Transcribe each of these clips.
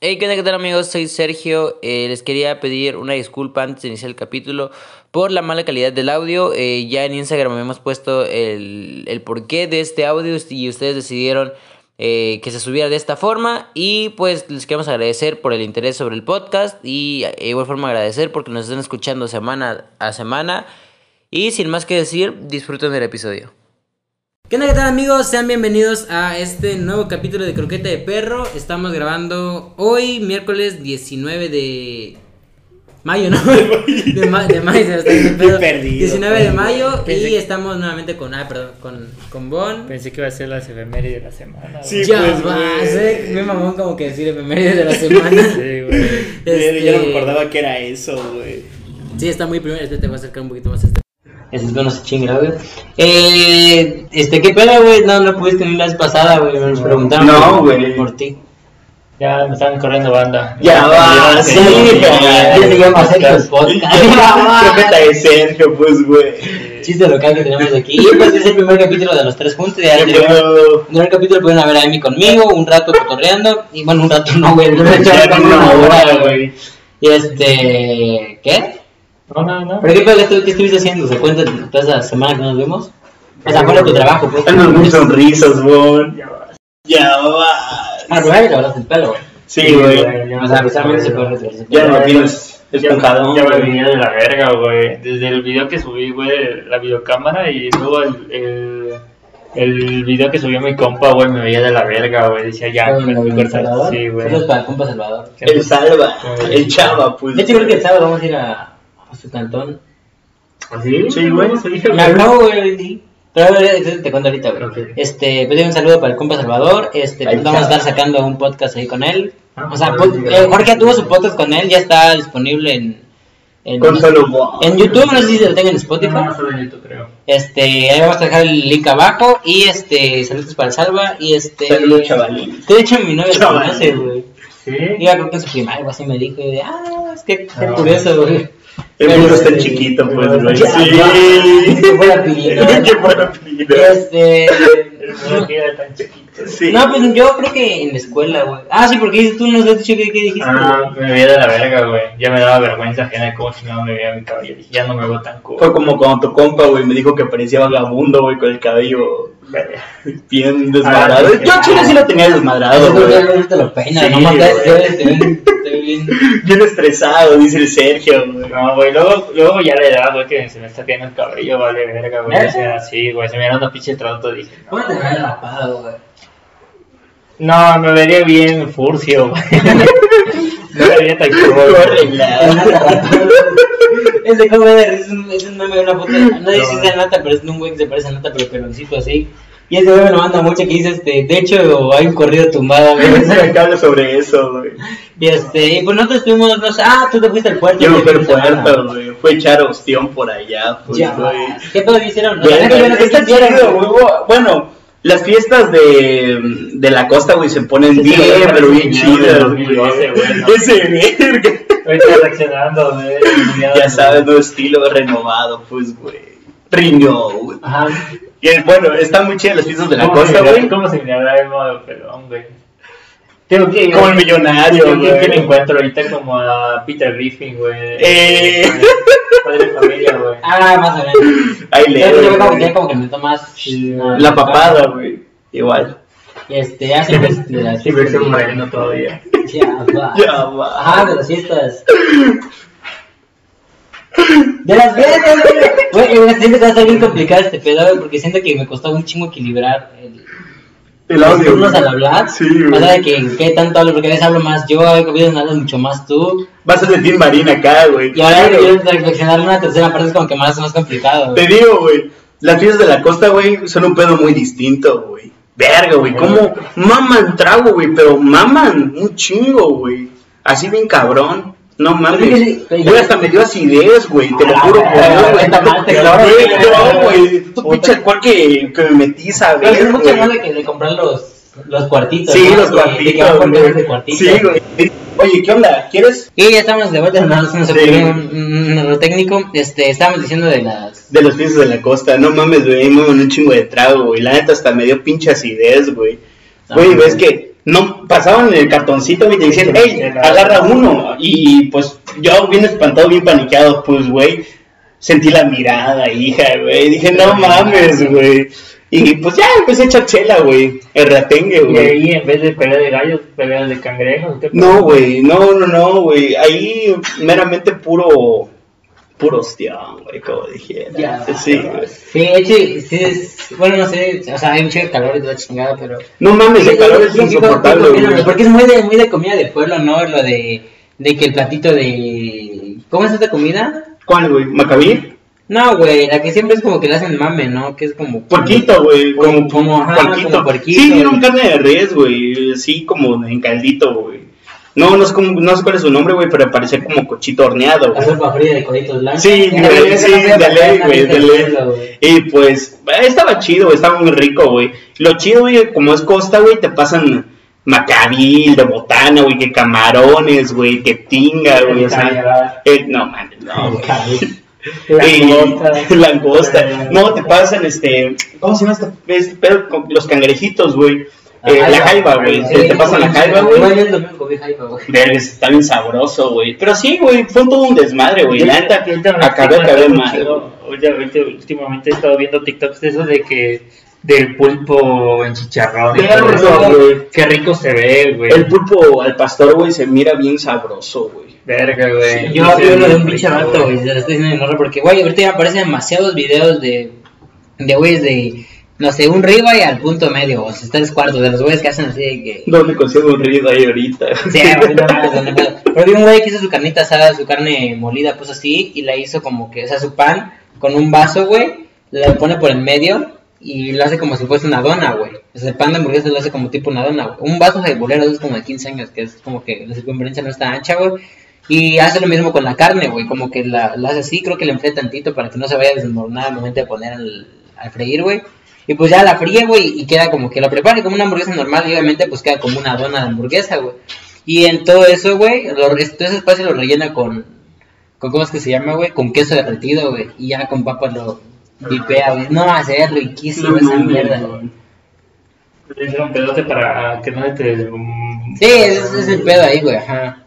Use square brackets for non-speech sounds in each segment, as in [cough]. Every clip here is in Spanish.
Hey, ¿qué tal, qué tal amigos? Soy Sergio. Eh, les quería pedir una disculpa antes de iniciar el capítulo por la mala calidad del audio. Eh, ya en Instagram hemos puesto el, el porqué de este audio y ustedes decidieron eh, que se subiera de esta forma. Y pues les queremos agradecer por el interés sobre el podcast y de igual forma agradecer porque nos están escuchando semana a semana. Y sin más que decir, disfruten del episodio. ¿Qué onda, qué tal amigos? Sean bienvenidos a este nuevo capítulo de Croqueta de Perro. Estamos grabando hoy, miércoles 19 de mayo, ¿no? De, ma de mayo, se me está pedo. perdido, 19 de mayo Pensé y que- estamos nuevamente con, ah, perdón, con, con Bon. Pensé que iba a ser las efemérides de la semana. Sí, ya pues, va, me mamón como que decir efemérides de la semana. Sí, güey. Este, Yo no me acordaba que era eso, güey. Sí, está muy primero. Este te va a acercar un poquito más a este. Ese es no se chingue, güey. Eh, este, ¿qué pedo, güey? No, no pudiste venir la vez pasada, güey. Me preguntaron No, por- güey. por ti. Ya me están corriendo banda. Ya va, Sí, sí, sí, ya, Ya se llama Sergio Podcast. Croqueta de Sergio, pues, güey. Chiste local que tenemos aquí. Y pues es el primer capítulo de los tres juntos. Ya el Qué primer, capítulo pudieron ver a Amy conmigo, un rato cotorreando. Y bueno, un rato no, güey. Me no, hora, güey. güey. Y este. ¿Qué? No, no, no. ¿Pero qué estuviste haciendo? ¿Se cuenta toda esa semana que nos vimos? O sea, de tu trabajo, pues. Danos muy sonrisas, bon. Ya va. Ya va. Ah, pero ya te hablaste el pelo, güey. Sí, güey. ya O sea, precisamente se puede retrasar. Ya no tienes Ya, esponjadón. ya me venía de la verga, güey. Desde el video que subí, güey, la videocámara y luego el, el, el video que subió mi compa, güey, me veía de la verga, güey. Decía, ya, ¿Con me voy a el cortar. Salvador? Sí, güey. Saludos para el compa Salvador. El salva, el chava, pues. De hecho, creo que el sábado vamos a ir a, a su cantón. ¿Así? Sí, güey. Me habló, güey. Pero te cuento ahorita, güey. Este, pues un saludo para el compa Salvador. Este, pues, vamos a estar sacando un podcast ahí con él. Ah, O sea, pues, pod- sí, eh. Jorge tuvo su podcast con él, ya está disponible en, en, Con en YouTube, no sé si lo tengo en Spotify. No, solo en YouTube, creo. Este, ahí vamos a dejar el link abajo. Y este, saludos para el Salva. Y este. Saludos, chavalín. De hecho, mi novia lo conoce, güey. Sí. Iba creo que en su primaria, algo así me dijo. Y de, ah, es que qué Ah. curioso, güey. El mundo está Este, chiquito, pues, güey. Sí. Que fuera pilina. Qué buena [laughs] pila. Este. El mundo era tan chiquito. Sí. No, pues yo creo que en la escuela, güey. Ah, sí, porque dices, tú nos has dicho que, que dijiste. Ah, me veía de la verga, güey. Ya me daba vergüenza ajena de cómo si no me veía mi cabello. Dije, ya no me veo tan cool. Fue como cuando tu compa, güey, me dijo que parecía vagabundo, güey, con el cabello bien desmadrado. Ah, sí. Yo chile sí lo tenía desmadrado, güey. lo peinas, Sí, no más bien. [laughs] Bien estresado, dice el Sergio, güey. No, güey, luego, luego ya la edad, güey, que se me está cayendo el cabello, vale, verga, güey. O sea, sí, güey, se me era una pinche trato, dije. no. ¿Cómo te ves rapado, güey? No, me vería bien furcio. [laughs] No me vería tan como de es un, es un meme de una foto, no sé si es de Nata, pero es un güey que se parece a Nata, pero peloncito así. Y ese güey me lo manda mucho que dice, este, de hecho, hay un corrido tumbado, güey. [laughs] Me que habla sobre eso, güey. Y este, y pues nosotros estuvimos, no sé, ah, tú te fuiste al puerto. Yo me fui al de semana. puerto, güey. Fue echar ostión por allá, pues, Ya, güey. ¿Qué pedo hicieron? No sé está chido, güey. Bueno, las fiestas de, de la costa, güey, se ponen Sí, bien, güey, pero bien chidas, 2012, güey, ¿no? [laughs] Ese verga. Ahorita reaccionando, güey. [laughs] Ya sabes, no estilo renovado, pues, güey. Riñó, güey. Ajá. Y bueno, están muy chidas las fiestas de la ¿Cómo costa, se güey. ¿Cómo se mirará el modo pelón, güey? Tengo que Como el millonario, Yo que me güey. encuentro ahorita como a Peter Griffin, güey. Eh. [laughs] Padre de familia, güey. Ah, más o menos. Ahí le yo veo como que ya como que me tomas Sí, ah, La papada, güey. Igual. Este, hace pues de las [laughs] Sí, versión moreno todavía. Ya va. Ya va. Ajá, de las fiestas. De las fiestas, güey. Güey, eh, siento que va a ser bien complicado este pedo, güey, porque siento que me costó un chingo equilibrar el, El audio. al hablar. Sí, O güey. sea, de que qué tanto hablo, porque a veces hablo más yo, a veces hablas mucho más tú. Vas a sentir marina acá, güey. Y ahora que quiero reflexionar una tercera parte es como que más, más complicado, Te güey. digo, güey. Las fiestas de la costa, güey, son un pedo muy distinto, güey. Verga, güey. ¿Cómo maman trago, güey? Pero maman un chingo, güey. Así bien cabrón. No mames. Güey, hasta me dio acidez, güey. Te lo Ah, juro por güey, Dios, güey. No, güey. Tu pinche alcohol que, que me metí, Pero es ¿sabes? mucho más de que de comprar los, los cuartitos. Sí, ¿no? los cuartitos. Sí, güey. Oye, ¿qué onda? ¿Quieres Y ya estamos de vuelta, no se nos Sí. ocurrió un, técnico. Este, estábamos diciendo de las. de las fiestas de la costa? No mames, güey. Maman un chingo de trago, güey. La neta hasta me dio pinche acidez, güey. Güey, güey. ves que no pasaban el cartoncito güey, y te decían, hey, agarra uno. Y pues yo bien espantado, bien paniqueado, pues güey, sentí la mirada, hija, güey. Dije, no mames, güey. Y pues ya empecé a echar chela, güey. El ratengue, Y güey. ahí en vez de pelea de gallos, pelea de cangrejos. ¿qué No, güey, no, no, no, güey. Ahí meramente puro, puro ostión, güey, como dijera. Ya, sí, güey. Sí, de hecho, sí es, bueno, no sé, o sea, hay chico de calor y toda chingada, pero... No mames, el calor es insoportable, porque- güey. Porque es muy de, muy de comida de pueblo, ¿no? Lo de, de que el platito de... ¿Cómo es esta comida? ¿Cuál, güey? ¿Macabí? No, güey, la que siempre es como que le hacen mame, ¿no? Que es como... Puerquito, güey, como, Como, ajá, puerquito. como puerquito, Sí, un carne de res, güey, sí, como en caldito, güey. No, no sé, cómo, no sé cuál es su nombre, güey, pero parece como cochito horneado, La sopa fría de coditos blancos. Sí, güey, sí, acuerda, güey, güey. Y pues, eh, estaba chido, estaba muy rico, güey. Lo chido, güey, como es costa, güey, te pasan macabil, de botana, güey, que camarones, güey, que tinga, güey, o sea. eh, no, man, no, güey. Langosta. Y- langosta. No, te pasan este. ¿Cómo se llama este, este pedo? Los cangrejitos, güey. Eh, la jaiba, güey. Sí, Te, te pasan la jaiba, güey. Igual el domingo comí jaiba, güey. Verga, está bien sabroso, güey. Pero sí, güey, fue todo un desmadre, güey. La neta, acabé, acabé mal. ahorita, últimamente he estado viendo TikToks de esos de que del pulpo en chicharrón. güey. Qué rico se ve, güey. El pulpo al pastor, güey, se mira bien sabroso, güey. Verga, güey. Yo ve yo lo de un pinche rico, vato, güey, se lo estoy diciendo en honor porque, güey, ahorita ya aparecen demasiados videos de, de güeyes de, no sé, un ribeye al punto medio, o sea, tres cuartos, de los güeyes que hacen así de que... ¿Dónde consigo un río ahí ahorita? Sí, no. [laughs] Pero vi un güey que hizo su carnita asada, su carne molida, pues así, y la hizo como que, o sea, su pan con un vaso, güey, la pone por el medio y lo hace como si fuese una dona, güey. O sea, el pan de hamburguesa lo hace como tipo una dona, güey. Un vaso de bolero es como de 15 años, que es como que la circunferencia no está ancha, güey. Y hace lo mismo con la carne, güey, como que la, la hace así, creo que le enfría tantito para que no se vaya a desmoronar al momento de poner al, al freír, güey. Y pues ya la fríe, güey, y queda como que la prepara como una hamburguesa normal y obviamente pues queda como una dona de hamburguesa, güey. Y en todo eso, güey, todo ese espacio lo rellena con, con ¿cómo es que se llama, güey? Con queso derretido, güey. Y ya con papas lo vipea, güey. No, va a ser riquísimo esa mierda, güey. Un pedote para que no te. mm, Sí, ese ese es el pedo ahí, güey, ajá.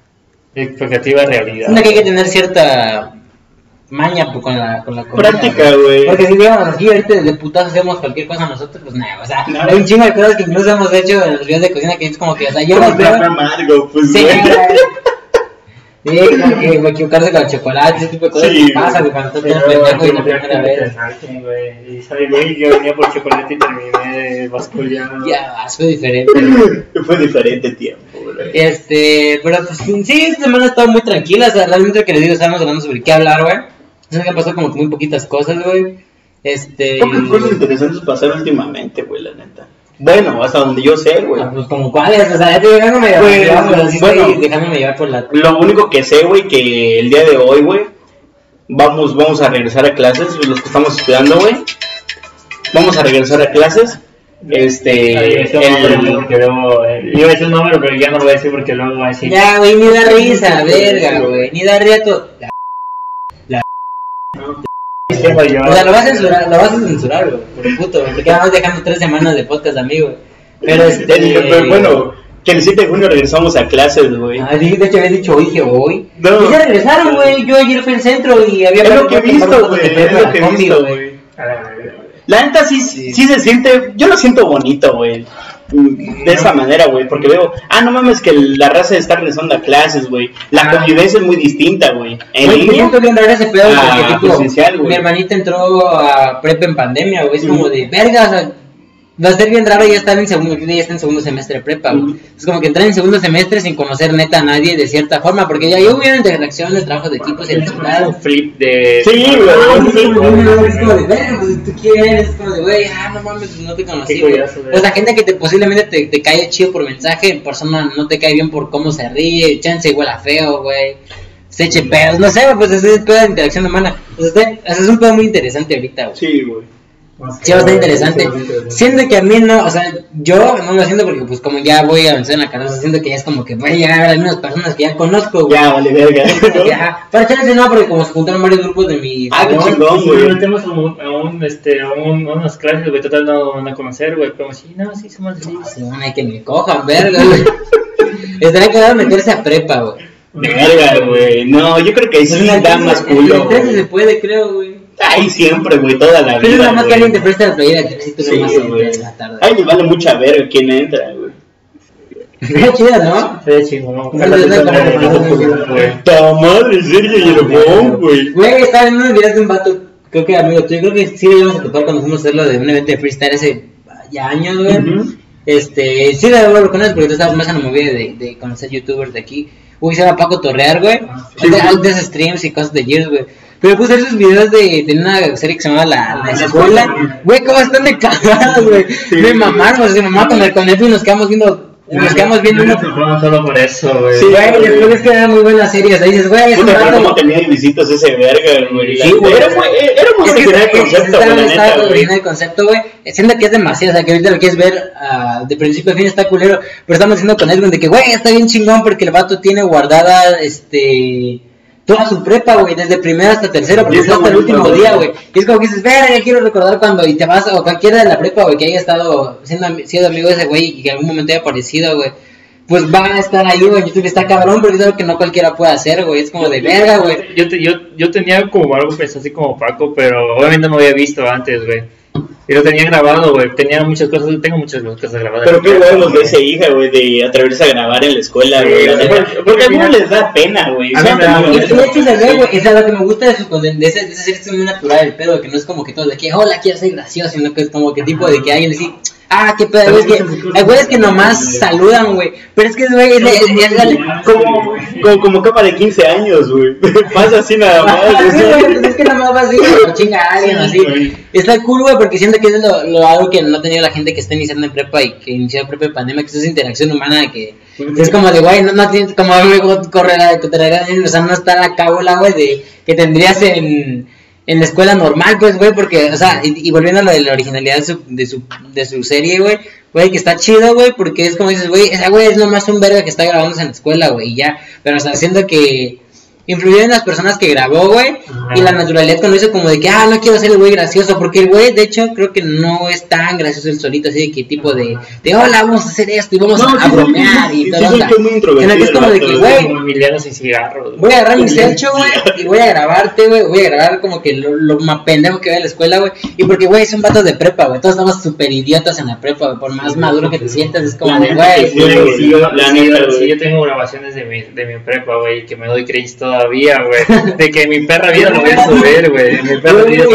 Expectativa realidad. Siento que hay que tener cierta maña pues, con la, con la comida. Práctica, güey. Porque si digamos así, ahorita de putazo hacemos cualquier cosa nosotros, pues nada, o sea, No. hay un chingo de cosas que incluso hemos hecho en los videos de cocina que es como que, o sea, yo los veo... amargo, pues, Sí, güey. Sí, como que güey, equivocarse con el chocolate, ese tipo de cosas Sí, que pasa, güey, cuando Pero, bien pendejo y la primera vez. güey. Y sabe, güey, yo venía por chocolate y terminé basculeando. Ya, fue diferente. [laughs] Fue diferente tiempo, güey. Este, pero pues sí, esta semana ha estado muy tranquila, o sea, realmente lo que les digo, estábamos hablando sobre qué hablar, güey. Que han pasado como que muy poquitas cosas, güey. Este... Pocas cosas interesantes pasaron últimamente, güey, la neta. Bueno, hasta donde yo sé, güey. Ah, Pues como cuáles, o sea, ya te dejándome llevar, Pues, llevar, pero sí bueno. estoy dejándome llevar por la... Lo único que sé, güey, que el día de hoy, güey, vamos, vamos a regresar a clases, los que estamos estudiando, güey. Vamos a regresar a clases. Este, eh, iba a decir un número, pero ya no lo voy a decir porque luego va a decir. Ya, güey, ni da risa, verga, güey, ni da risa. O sea, lo vas a censurar, lo vas a censurar, güey, por puto, güey, porque vamos dejando tres semanas de podcast a mí, güey. Pero este... pero bueno, que el 7 de junio regresamos a clases, güey. Ah, sí, de hecho había dicho hoy que hoy. No. Y ya regresaron, güey. Yo ayer fui al centro y había Es lo que he visto, güey, es lo que he visto, güey. La neta sí, sí, se siente, yo lo siento bonito, güey. De esa manera, güey, porque veo, ah, no mames, que la raza está regresando a clases, güey. La Ah. convivencia es muy distinta, güey. En me línea, raro ese pedo Ah, porque, tipo, presencial, güey. mi hermanita entró a prep en pandemia, güey. Es como de, verga, o sea, va a ser bien raro ya estar en segundo, ya está en segundo semestre de prepa, güey. Es como que entrar en segundo semestre sin conocer neta a nadie de cierta forma, porque ya yo hubiera interacciones, trabajos de equipos y el Es un flip de. Sí, Ah, güey. sí, güey, no, es como de, pues tú quién eres, es como de, güey, ah, no mames, no te conocí, Qué güey. O sea, gente que te posiblemente te, te cae chido por mensaje, en persona no te cae bien por cómo se ríe, chance igual a feo, güey. Se eche pedos, no sé, pues ese es pedo de interacción humana. Pues este, es un pedo muy interesante ahorita, güey. Sí, güey. Sí, va a estar interesante. Siento que a mí no, o sea, yo no lo siento porque, pues, como ya voy a avanzar en la carrera, siento que ya es como que voy a llegar a las mismas personas que ya conozco, güey. Ya, vale, verga. [laughs] Que, ajá. Para echarles no, porque como se juntaron varios grupos de mi. Ah, qué chingón, Sí, güey. tenemos a un, este, a un, a unas clases, güey, total no van a conocer, güey, pero sí, no, sí, somos así. Se van a que me cojan, verga, güey. [laughs] Estaría cagado meterse a prepa, güey. Verga, güey. No, yo creo que ahí sí da más culo. En el 13 se puede, creo, güey. Ahí siempre, güey, toda la Pero es vida. nada más que alguien te presta la playera que si tú Sí, entras en la tarde. Ay, le vale mucha verga quién entra, güey. Está chida, ¿no? Sí, chingón. Ojalá te toque güey. Ta madre, Sergio y el Bon, güey. Güey, estaba en unos videos de un vato, creo que amigo tuyo, creo que sí lo íbamos a topar cuando fuimos a hacerlo de un evento de freestyle hace ya años, güey. Este, sí lo lo conoces porque tú estabas más en la movida de, de conocer youtubers de aquí. Uy, se llama Paco Torrear, güey. sí. de, de esos streams y cosas de Gears, güey. Pero puse esos videos de, de una serie que se llama La, la Escuela. Güey, ¿cómo están de cagados, güey? Me mamaron, mi mamá con el conejo y nos quedamos viendo, nos quedamos viendo uno. No, solo por eso, güey. Sí, Güey, después es que era muy buena serie, o sea, dices, güey, es un cómo vato. tenía visitas ese verga, güey. Sí, güey. Era muy, era muy original el concepto, está- güey, güey. original el concepto, güey. Siento que es demasiado, o sea, que ahorita lo quieres ver ah, de principio a fin está culero, pero estamos diciendo con Edwin de que, güey, está bien chingón porque el vato tiene guardada, este, toda su prepa, güey, desde primero hasta tercero, porque hasta el último día, güey. Y es como que dices, verga, quiero recordar cuando, y te vas, o cualquiera de la prepa, güey, que haya estado siendo, siendo amigo de ese güey y que en algún momento haya aparecido, güey. Pues va a estar ahí, güey, YouTube está cabrón, porque es algo que no cualquiera puede hacer, güey. Es como de verga, güey. Yo, yo, yo tenía como algo pues así como Paco, pero obviamente no había visto antes, güey. Y lo tenía grabado, güey. Tenía muchas cosas, tengo muchas cosas grabadas. Pero qué huevos de esa hija, güey, de atreverse a grabar en la escuela, Sí, güey. neta. porque- Porque a algunos les da pena, güey. A mí me da, ¿sabes? Y güey. de hecho se ve, güey, es lo que me gusta de su de ese, de es muy natural el pedo, que no es como que todo de que, hola, quiero ser gracioso, sino que es como que tipo de que alguien dice, ah, qué pedo, güey, es que hay güeyes que nomás saludan, güey, pero es que, güey, es, es, es, es- Como, como, como capa de 15 años, güey. [laughs] Pasa así nada más. Sí, pues es que nomás va así, chinga a alguien, Sí, así. Está cool, güey, porque siento que es lo, lo algo que no ha tenido la gente que está iniciando en prepa y que inició prepa en pandemia, que es esa interacción humana que es como de, güey, no, no tienes, como a mí me corre la de o sea, no está la cábula, güey, de que tendrías en, en la escuela normal, pues, güey, porque, o sea, y, y volviendo a lo de la originalidad de su, de su, de su serie, güey, güey, que está chido, güey, porque es como dices, güey, esa güey es nomás un verga que está grabándose en la escuela, güey, y ya, pero o sea, siento que influyó en las personas que grabó, güey, y la naturalidad cuando hizo como de que, ah, no quiero ser el güey gracioso, porque el güey, de hecho, creo que no es tan gracioso el solito, así de que tipo de, de hola, vamos a hacer esto y vamos No, a, sí, sí, bromear sí, y sí, todo. sí, en el que es como de que, güey. Voy a agarrar mi selcho, güey, y voy a grabarte, güey. Voy a grabar como que lo, lo más pendejo que veo en la escuela, güey. Y porque, güey, son vatos de prepa, güey. Todos estamos súper idiotas en la prepa, güey. Por más maduro que te sientas, es como de, güey. sí, yo, tengo grabaciones de mi, de mi prepa, güey, que me doy cringe De que mi perra vida lo voy a subir, güey. Mi perra vida.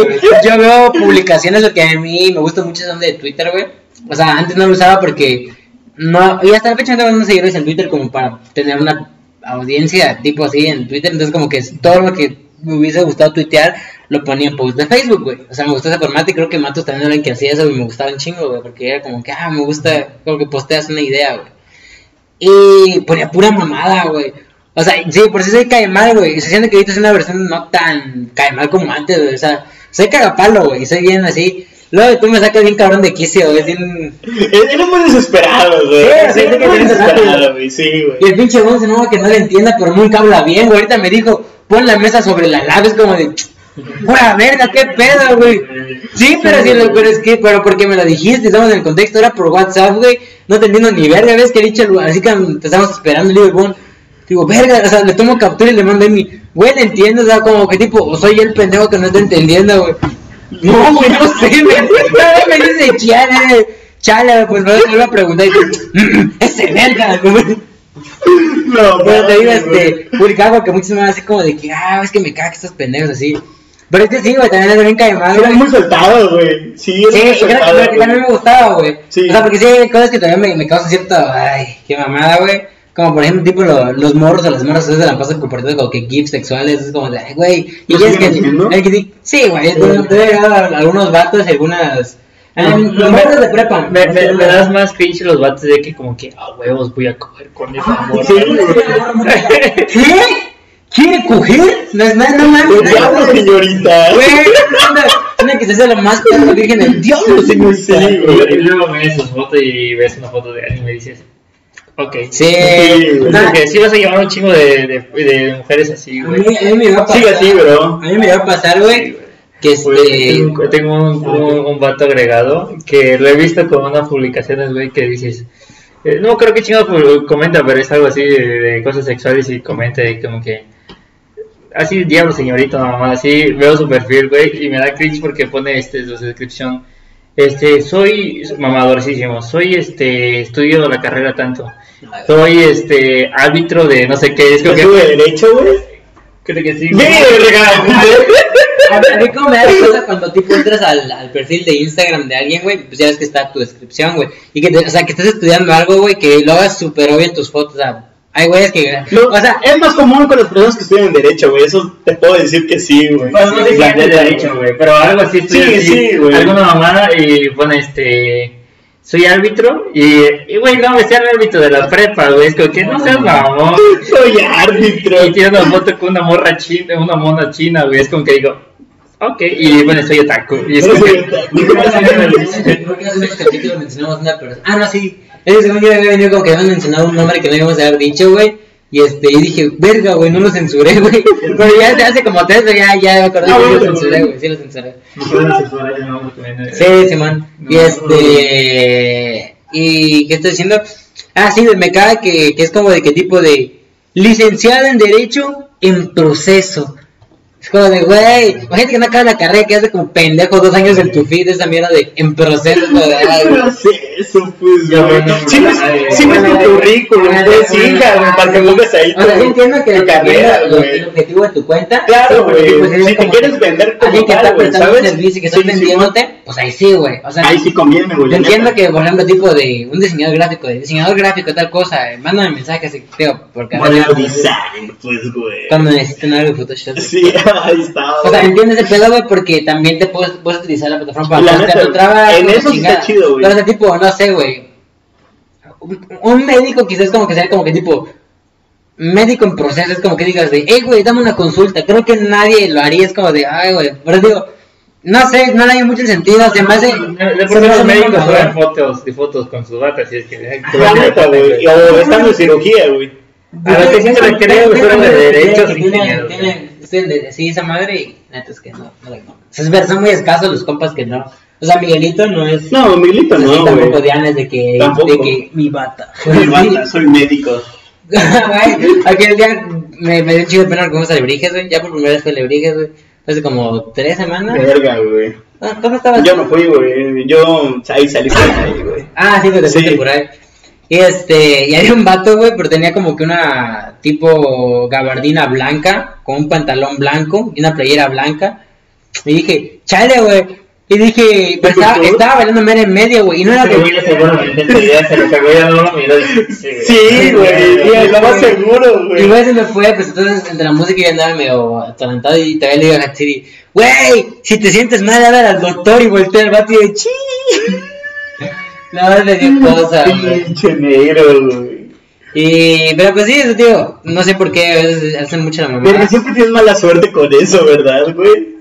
Yo veo publicaciones lo que a mí me gusta mucho son de Twitter, güey. O sea, antes no lo usaba porque no, y hasta la fecha no tengo seguidores en Twitter como para tener una audiencia tipo así en Twitter. Entonces, como que todo lo que me hubiese gustado tuitear lo ponía en post de Facebook, güey. O sea, me gustó ese formato y creo que Matos también era el que hacía eso y me gustaba un chingo, güey. Porque era como que, ah, me gusta, como que posteas una idea, güey. Y ponía pura mamada, güey. O sea, sí, por si soy cae mal, güey. Se siente que ahorita es una versión no tan cae mal como antes, güey. O sea, soy cagapalo, güey. Soy bien así. Luego tú me sacas bien cabrón de quicio, güey. bien- Era muy desesperado, güey. Sí, sí, sí, muy sí, sí, desesperado, güey. Sí, güey. Y el pinche Gonzo, no, que no le entienda, pero nunca habla bien, güey. Ahorita me dijo, pon la mesa sobre la lava. Es como de, ¡Pura verga, qué pedo, güey! Sí, pero sí, lo- pero es que, pero porque me lo dijiste, estamos en el contexto, era por WhatsApp, güey. No te entiendo ni verga, ves que he dicho, así que te estamos esperando, le digo, verga, o sea, le tomo captura y le mando a mi, güey, le entiendo, o sea, como que tipo, o soy el pendejo que no está entendiendo, güey. No, güey, no sé. No, me dice, chale, chale, pues me vuelvo a preguntar y dice, "Mm, ese verga, güey. No, Pero te digo, este, publicaba que muchos me van así como de que, ah, es que me cagan estos pendejos así. Pero es que sí, güey, también es bien cae mal, Era muy soltado, güey. Sí, era Sí, muy soltado, que también me gustaba, güey. Sí. O sea, porque sí hay cosas que todavía me, me causan cierto, ay, qué mamada, güey. Como por ejemplo, tipo lo- los morros o las morras se la pasan compartiendo como que gifs sexuales, es como de, güey. Y ¿Lo ya es que, hay que sí, güey, algunos vatos y algunas, ah, los morros de prepa. Me, me, me das más cringe los vatos de que como que a huevos voy a coger con esa morra. Sí, güey. [laughs] ¿Qué? ¿Quiere coger? No es nada, no mames. Pues, señorita. Güey, que se hace la más virgen del diablo, señor. Sí, Y, güey. y luego ves sus fotos y ves una foto de alguien y me dices, ok. Sí. Ah, sí vas a llevar un chingo de, de, de mujeres así, a güey. mí, a mí me iba a pasar. Sigue así, bro. A mí me iba a pasar, güey, que este. tengo, tengo un, un, un vato agregado que lo he visto con unas publicaciones, güey, que dices, eh, no creo que chingado comenta, pero es algo así de, de cosas sexuales y comenta y como que, así, diablo señorito, mamá, así, veo su perfil, güey, y me da cringe porque pone este, su descripción, este, soy mamadorcísimo, soy este, estudio la carrera tanto, soy este, árbitro de no sé qué, es como ¿Te que, sube derecho, güey? creo que sí, güey. A mí- a mí como me da cosa cuando tipo entras al, al perfil de Instagram de alguien, güey, pues ya ves que está tu descripción, güey. Y que, te- o sea, que estés estudiando algo, güey, que lo hagas súper obvio en tus fotos, o sea, hay güeyes que... Lo- o sea, es más común con las personas que estudian Derecho, güey. Eso te puedo decir que sí, güey. Pues no sé si es derecho, güey, pero algo así estoy Sí, así, sí, güey. alguna mamada y pone este soy árbitro y, y güey, no, me sea el árbitro de la prepa, güey, es como que no seas mamón. [laughs] Soy árbitro. Y tiene una foto con una morra china, una mona china, güey, es como que digo, ok, y bueno, soy otaku. Y es No como soy que, otaku. [laughs] Creo que hace unos capítulos mencionamos una persona. Ah, no, sí. Ese segundo día había venido como que habían mencionado un nombre que no íbamos a haber dicho, güey. Y este, y dije, verga, güey, no lo censuré, [laughs] güey. Pero ya hace como tres, ya, ya me acordé Ah, que sí lo censuré, güey. sí lo censuré. no puedo censurar también, eh. Sí, Simón. Y No. este. ¿Y qué estoy diciendo? Ah, sí, me caga que, que es como de qué tipo de. Licenciada en Derecho en proceso. Es como de, güey, imagínate que no acaba la carrera, que hace como pendejo dos años en tu feed, esa mierda de en proceso. como de, ay, güey. [laughs] No sé eso, pues, güey. bueno, Sí, ves, ay, sí ves tu currículum, pues, hija, para que pongas ahí O sea, sí tu, entiendo que tu carrera, lo- güey. el objetivo de tu cuenta. Claro, güey. pues, Si te quieres vender como Alguien que está prestando un servicio y que Sí, estás sí, vendiéndote, pues ahí sí, güey. O sea, Ahí sí conviene, güey. Entiendo que, por ejemplo, tipo de un diseñador gráfico, de diseñador gráfico, tal cosa, eh, mándame mensajes y tío, porque Bueno, design, pues, güey. cuando necesiten algo de Photoshop. Sí, [laughs] [laughs] ahí está. O sea, entiendes el pedo, güey, porque también te puedes, puedes utilizar la plataforma para La neta, tu trabajo. en eso está chido, güey. Pero, o sea, tipo, no sé, güey. Un, médico quizás como que sea como que tipo, médico en proceso, es como que digas de, hey, güey, dame una consulta. Creo que nadie lo haría, es como de, ay, güey. Pero digo, no sé, no le hay mucho sentido, se me hace... De por los médicos suben fotos y fotos con su bata, así es que... ay, La neta, güey. O estando en cirugía, güey. A lo que me creo, güey, fueron de derechos Que tienen- de- Sí, esa madre, y neta es que no. no, la- no. O sea, es verdad, son muy escasos los compas que no. O sea, Miguelito no es. No, Miguelito no, tampoco güey. Diana es de que. Tampoco. De que mi bata. [laughs] Soy médico. [laughs] Güey, aquel día me, me dio un chido de pena porque fuimos a Lebrijes, güey. Ya por primera vez fue a Lebrijes, güey. Hace como tres semanas. Verga, güey. Ah, ¿Cómo estabas? Yo no fui, güey. Yo ahí salí por ahí, güey. Ah, sí, pues te Sí. por ahí. Y este, y había un vato, güey, pero tenía como que una tipo gabardina blanca, con un pantalón blanco y una playera blanca. Y dije, chale, güey. Y dije, pero estaba, estaba bailando mera en medio, güey. Y no era Ese güey seguramente se lo cagó ya no lo miró. Sí, güey. Y más seguro, Y güey. güey se me fue, pues entonces entre la música yo andaba medio atalantado y todavía le digo a Hatsiri, güey, si te sientes mal, habla al doctor y voltea al vato y de chi. La verdad le dio cosa, güey. Pinche negro, güey. Y, pero pues sí, eso, tío, no sé por qué a veces hacen mucho la mamá. Verga, siempre tienes mala suerte con eso, ¿verdad, güey?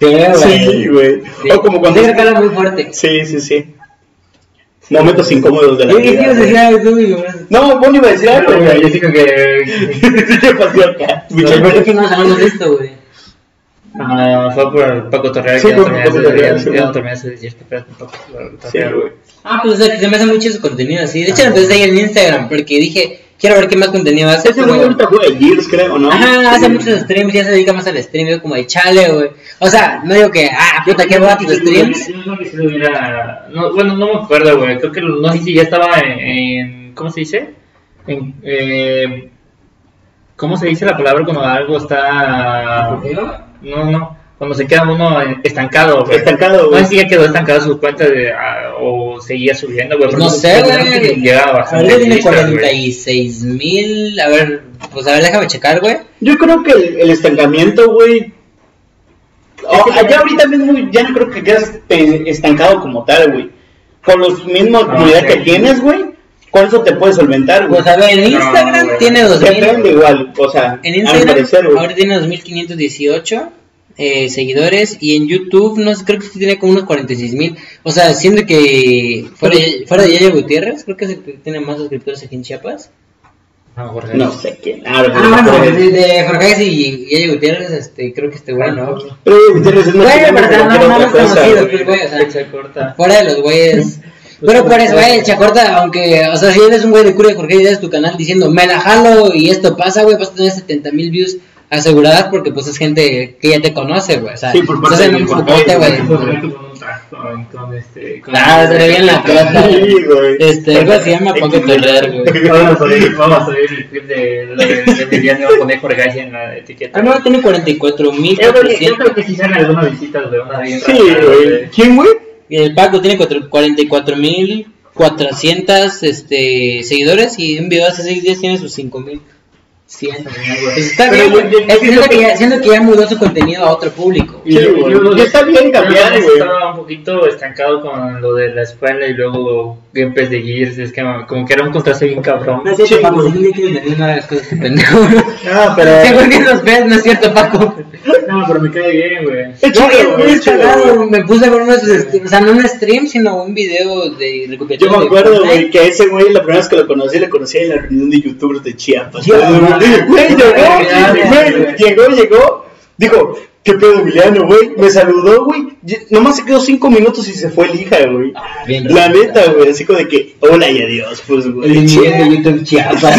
Sí, güey. O como cuando... Sí, cara muy fuerte. Sí, sí, sí. Momentos incómodos de la ¿Qué vida. a decir algo tú, güey? No, vos no iba a decir algo, Yo güey. digo que [laughs] ¿Qué pasó acá? ¿Por qué que no hablamos de esto, güey? ah, fue por Paco Torreal Sí, que ya no por Paco Torreal, ya- sí, no ¿no? terminé ese decir que espérate un poco. Sí, Torreal, güey. Ah, pues o sea, que se me hace mucho su contenido así. De hecho, lo empecé en Instagram porque dije, quiero ver qué más contenido hace. Ese güey ahorita juega Gears, creo, ¿no? Ajá, hace muchos streams, ya se dedica más al stream, yo como de chale, güey. O sea, no digo que, ah, puta, qué va tus streams. Que hubiera. No, bueno, no me acuerdo, güey. Creo que no sé si ya estaba en. en- ¿Cómo se dice? En, eh, ¿Cómo se dice la palabra cuando algo está. No, no. Cuando se queda uno estancado, güey. Estancado, No güey. sé si ya quedó estancado su cuenta de, ah, o seguía subiendo, güey. No sé, güey. Llegaba bastante. Ahorita tiene vistas, güey. 46 mil, a ver, pues a ver, déjame checar, güey. Yo creo que el, el estancamiento, güey. o- que- allá ahorita mismo ya no creo que quedas eh, estancado como tal, güey. Con los mismos Ah, comunidad sí. que tienes, güey, con eso te puedes solventar, güey. Pues a ver, en No, Instagram güey. tiene Depende 2000. igual, o sea, En al Instagram, parecer, güey. ahorita tiene 2518. Eh, seguidores y en YouTube, no sé, creo que tiene como unos 46 mil. O sea, siendo que fuera, fuera de Yaya Gutiérrez, creo que es el que tiene más suscriptores aquí en Chiapas. No, Jorge. No sé quién. Ah, Ah, no, de, de Jorge y Yaya Gutiérrez, este, creo que este güey, ¿no? Pero Gutiérrez es más Bueno, pero no, no, otra no, cosa, conocido, güey. pues, güey, o sea. Fuera de los güeyes. Pero por eso, güey, Chacorta, aunque, o sea, si eres un güey de cura de Jorge y das tu canal diciendo, me la jalo y esto pasa, güey, vas a tener 70 mil views aseguradas porque, pues, es gente que ya te conoce, güey. O sea, Sí, por parte estás en un focote, güey. Con este. con- Ah, se le viene la pelota. Sí, güey. Este, algo se llama Paco Ferrer, güey. Vamos a subir, vamos a subir el clip de, de, de Emiliano poner Jorge en la etiqueta. Ah, no, tiene 44 mil Yo creo, que, yo creo que sí salen algunas visitas de una bien Sí, güey. ¿Quién, güey? Y el Paco tiene 44 mil 400 este, seguidores y un video hace 6 días tiene sus 5 mil 100. Pues está bien, yo- yo- Es yo que siento siento que ya- siento que ya mudó su contenido a otro público. Sí, yo- güey. yo- Ya está bien cambiar, yo güey. Estaba un poquito estancado con lo de la escuela y luego gameplays de Gears. Es que como que era un contraste bien cabrón. No es cierto, Sí, Paco, no quiero entender nada de las cosas que [laughs] pendejo. No, [laughs] pero. Según que los ves, no es cierto, Paco. No, pero me cae bien, güey. Muy. Me puse a ver unos, este, o sea, no un stream, sino un video de Yo recuperación. me de acuerdo, güey, que a ese güey la primera vez que lo conocí, lo conocí en la reunión de youtubers de Chiapas. Güey, llegó, güey, llegó, llegó, dijo, ¿qué pedo, Emiliano, güey? Me saludó, güey, nomás se quedó cinco minutos y se fue el hija, güey. Bien La neta, güey, así como de que, hola y adiós, pues, El güey. nivel de YouTube Chiapas.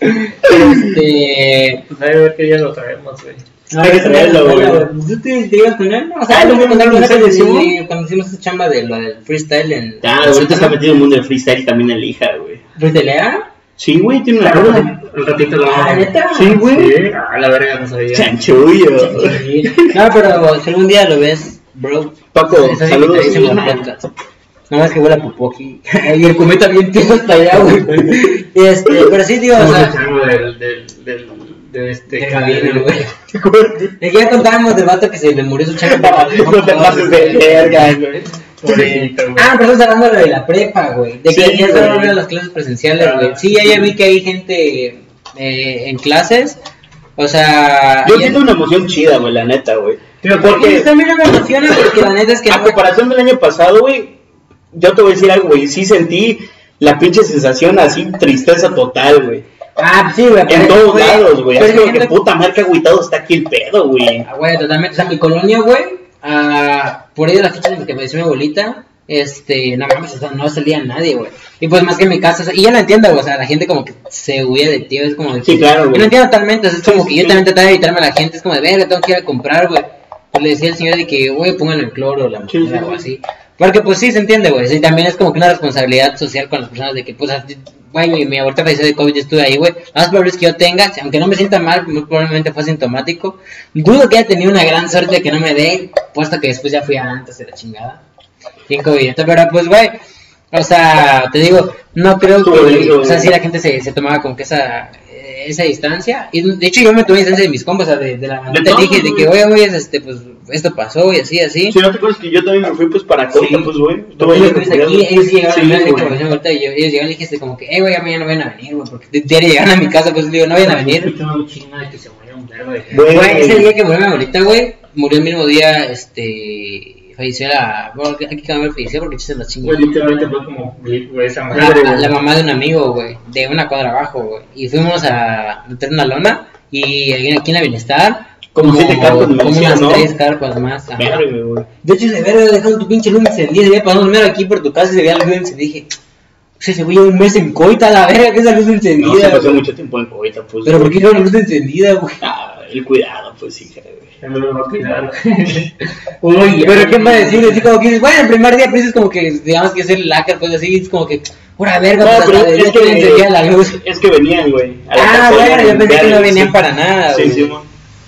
este. Pues a ver qué día lo traemos, güey. No, Hay que traerlo, güey. ¿Tú te, te ibas con él? O sea, Ah, lo no, voy a contar no, con no, él no, cuando, hicimos esa chamba de lo del freestyle en. Ah, ahorita está metido en el mundo del freestyle y también el hija, güey. ¿Freestylea? Sí, güey, tiene una rola. Un ratito lo vamos Ah, a ¿neta? Sí, güey. Sí, a la verga no sabía. Chanchullo. Sí. No, pero si algún día lo ves, bro. Paco, estás saludos. No más que huele a popó aquí. [laughs] y el cometa bien tieso hasta allá, güey. Y este, pero sí, tío, o sea. del, del, del, de este De Javier, güey. Que ya contábamos del vato que se le murió su chango. [laughs] No te pases de verga, güey. Pobrecito, güey. Ah, pero estás hablando de la prepa, güey. De que Sí, ya se van a güey. volver a las clases presenciales, Ah, güey. Sí, ya, ya vi que hay gente eh, en clases. O sea. Yo siento una emoción chida, güey, la neta, güey. Porque también me emociona porque la neta es que a no- comparación del año pasado, güey, yo te voy a decir algo, güey. Sí sentí la pinche sensación así, tristeza total, güey. Ah, sí, güey. En todos lados, güey. Así como que puta marca agüitado está aquí el pedo, güey. Ah, güey, totalmente. O sea, mi colonia, güey, ah, por ahí de la la que falleció mi abuelita, este, no mames, o sea, no salía nadie, güey. Y pues más que en mi casa, o sea, y yo lo entiendo, güey, o sea, la gente como que se huye de ti, es como de que- Sí, claro, güey. Yo lo entiendo totalmente, o sea, es como que yo también trataba de evitarme a la gente, es como de, verga, tengo que ir a comprar, güey. Pues le decía al señor de que, güey, pongan el cloro o la Sí, sí, o sí. así. Porque pues sí, se entiende, güey. Sí, también es como que una responsabilidad social con las personas de que, pues, güey, mi, mi abuelita falleció de COVID, yo estuve ahí, güey. Lo más probable es que yo tenga, aunque no me sienta mal, muy probablemente fue asintomático. Dudo que haya tenido una gran suerte de que no me dé, puesto que después ya fui a antes de la chingada. Bien COVID. Pero pues, güey, o sea, te digo, no creo que, o sea, güey. si la gente se, se tomaba como que esa eh, esa distancia y de hecho yo me tomé distancia de mis compas o sea, de, de la bandita, todos, dije de que güey. oye güey este pues esto pasó y así así Si no te acuerdas que yo también me fui, pues, para Corta, Sí. pues, güey. Tú Estuve ahí aquí, ellos llegaron Sí, a la güey. información ahorita y yo- ellos llegaron y dijiste como que, eh, güey, ya mañana no van a venir, güey, porque de- diario llegan a mi casa, pues digo, no vayan a venir. de de. Güey. Güey, ese día que murió mi abuelita, güey, murió el mismo día, este, falleció la, bueno, aquí que no falleció porque chiste la chingada. Güey, literalmente fue como güey, esa La, madre, la- mamá de un amigo, güey, de una cuadra abajo, güey. Y fuimos a meter una lona y aquí aquí en la bienestar, Como siete carpas de como unas ¿no? tres carpas más. Verga, güey. De hecho, de ver, dejando tu pinche luz encendida, se veía pasando primero aquí por tu casa y se veía la luz encendida. Dije, o sea, se veía un mes en coita, la verga, que esa luz encendida. No, se pasó güey. mucho tiempo en Coita, pues. Pero ¿por qué no la luz encendida, güey? Ah, el cuidado, pues, hija, güey. Ya me lo va a cuidar, güey. [laughs] Uy, Pero ¿qué más decir? Así como que bueno, el primer día pues es como que digamos que es el hacker, pues así, es como que, pura verga, No, pues pero es que, encendía la luz. es que venían, güey. Ah, bueno, yo pensé que no venían sí. para nada, Sí, güey. sí, mo.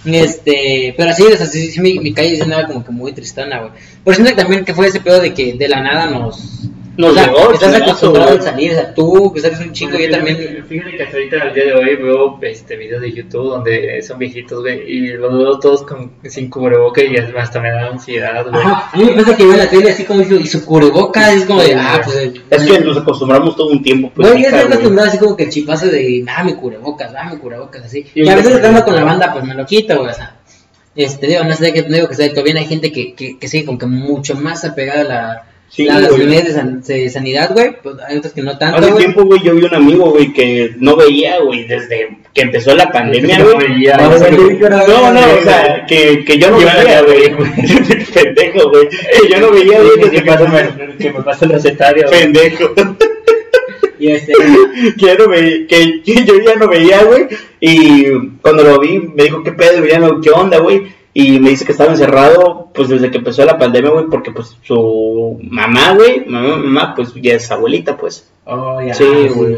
Este, pero sí, o sea, sí, sí, mi, mi calle sí andaba como que muy tristana, güey. Pero siento que también que fue ese pedo de que de la nada nos... Nos o sea, llegó, estás acostumbrado a salir, o sea, tú, que sabes un chico, yo también... Fíjate que hasta ahorita, al día de hoy, veo este, videos de YouTube donde son viejitos, güey, y los veo todos con, sin cubreboca y hasta me da ansiedad, güey. Ajá, a mí me pasa que veo la tele así como y su cubreboca es como de, ah, pues... eh, Es que nos acostumbramos todo un tiempo, pues. Güey, yo estoy acostumbrado así como que el chipazo de, ah, mi cubrebocas, ah, mi cubrebocas, así. Y Y a veces estando con la banda, pues me lo quito, güey, o sea. Este, digo, no sé qué digo que sea bien hay gente que, que, que sigue como que mucho más apegada a la, Sí, a las güey. unidades de, san- de sanidad, güey. Pues hay otros que no tanto, Hace güey. tiempo, güey, yo vi un amigo, güey, que no veía, güey, desde que empezó la pandemia, No güey. veía, No, güey. no, no, o sea, que, que yo no veía, güey. [laughs] Pendejo, güey. Que yo no veía, güey, desde que, pasa, me, [laughs] que me pasa el recetario. güey. Pendejo. Y este, [laughs] que ya no veía, que yo ya no veía, güey. Y cuando lo vi, me dijo, ¿qué pedo? Ya no, ¿qué onda, güey? Y me dice que estaba encerrado, pues desde que empezó la pandemia, güey, porque pues su mamá, güey, mamá, mamá, pues ya es abuelita, pues. oh, ya, Sí, güey.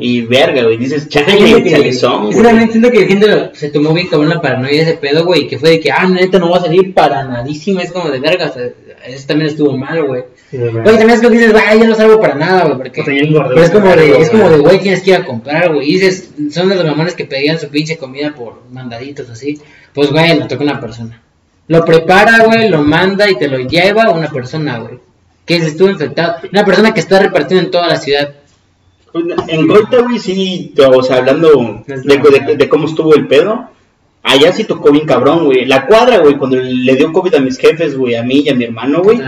Y verga, güey, dices, chale, chalizón, es güey. realmente siento que la gente se tomó bien cabrón la paranoia de ese pedo, güey, que fue de que, ah, neta, no va a salir para nadísima, es como de verga, o sea, eso también estuvo mal, güey. Sí, güey. Oye, también es que dices, vaya, yo no salgo para nada, güey, porque... Pero es como güey, de, es como de, güey. güey, tienes que ir a comprar, güey. Y dices, son de los mamones que pedían su pinche comida por mandaditos así. Pues, güey, lo toca una persona. Lo prepara, güey, lo manda y te lo lleva una persona, güey. Que se estuvo infectado. Una persona que está repartida en toda la ciudad. En Goita, güey, sí, o sea, hablando de, de- de cómo estuvo el pedo, allá sí tocó bien cabrón, güey. La cuadra, güey, cuando le dio COVID a mis jefes, güey, a mí y a mi hermano, güey.